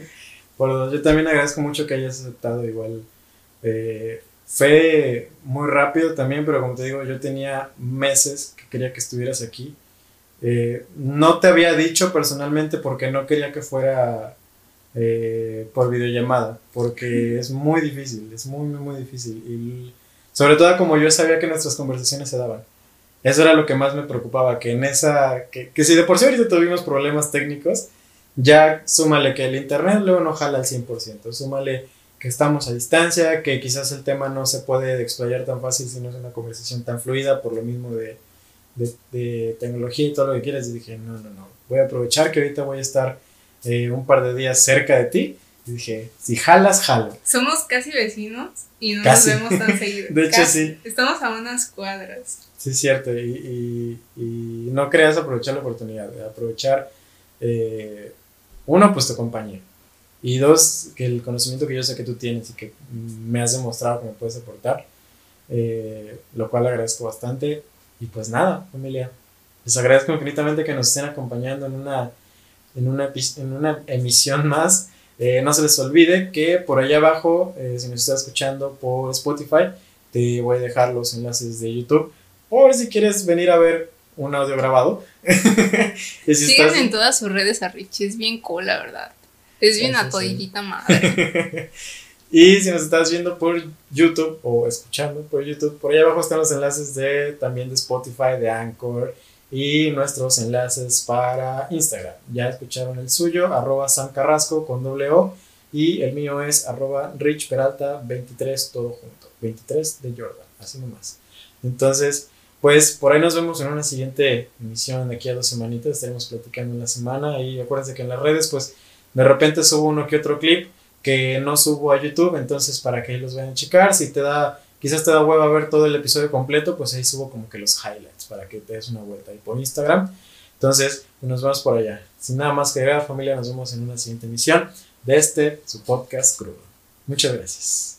Por dos. Yo también agradezco mucho que hayas aceptado igual. Eh, fue muy rápido también, pero como te digo, yo tenía meses que quería que estuvieras aquí. Eh, no te había dicho personalmente porque no quería que fuera eh, por videollamada, porque es muy difícil, es muy, muy, muy difícil. Y Sobre todo como yo sabía que nuestras conversaciones se daban. Eso era lo que más me preocupaba, que en esa, que, que si de por sí ahorita tuvimos problemas técnicos, ya súmale que el internet luego no jala al 100%, súmale que estamos a distancia, que quizás el tema no se puede explayar tan fácil si no es una conversación tan fluida por lo mismo de, de, de tecnología y todo lo que quieras. Y dije, no, no, no, voy a aprovechar que ahorita voy a estar eh, un par de días cerca de ti. Y dije, si jalas, jalo. Somos casi vecinos y no Casi. nos vemos tan seguido. De hecho, Casi. sí. Estamos a unas cuadras. Sí, es cierto. Y, y, y no creas aprovechar la oportunidad, de aprovechar, eh, uno, pues tu compañía. Y dos, que el conocimiento que yo sé que tú tienes y que me has demostrado que me puedes aportar, eh, lo cual agradezco bastante. Y pues nada, familia, les agradezco infinitamente que nos estén acompañando en una, en una, en una emisión más. Eh, no se les olvide que por allá abajo, eh, si nos estás escuchando por Spotify, te voy a dejar los enlaces de YouTube por si quieres venir a ver un audio grabado. si Sigan en todas sus redes a Richie, es bien cool, la verdad. Es bien Eso a sí. toditita madre. y si nos estás viendo por YouTube o escuchando por YouTube, por ahí abajo están los enlaces de también de Spotify, de Anchor y nuestros enlaces para Instagram. Ya escucharon el suyo, arroba Sam Carrasco con doble O y el mío es arroba Rich Peralta 23 todo junto, 23 de Jordan, así nomás. Entonces, pues por ahí nos vemos en una siguiente emisión de aquí a dos semanitas, estaremos platicando en la semana y acuérdense que en las redes pues de repente subo uno que otro clip que no subo a YouTube, entonces para que los vayan a checar, si te da, quizás te da hueva ver todo el episodio completo, pues ahí subo como que los highlights para que te des una vuelta ahí por Instagram. Entonces, nos vemos por allá. Sin nada más que agregar, familia, nos vemos en una siguiente emisión de este, su podcast crudo. Muchas gracias.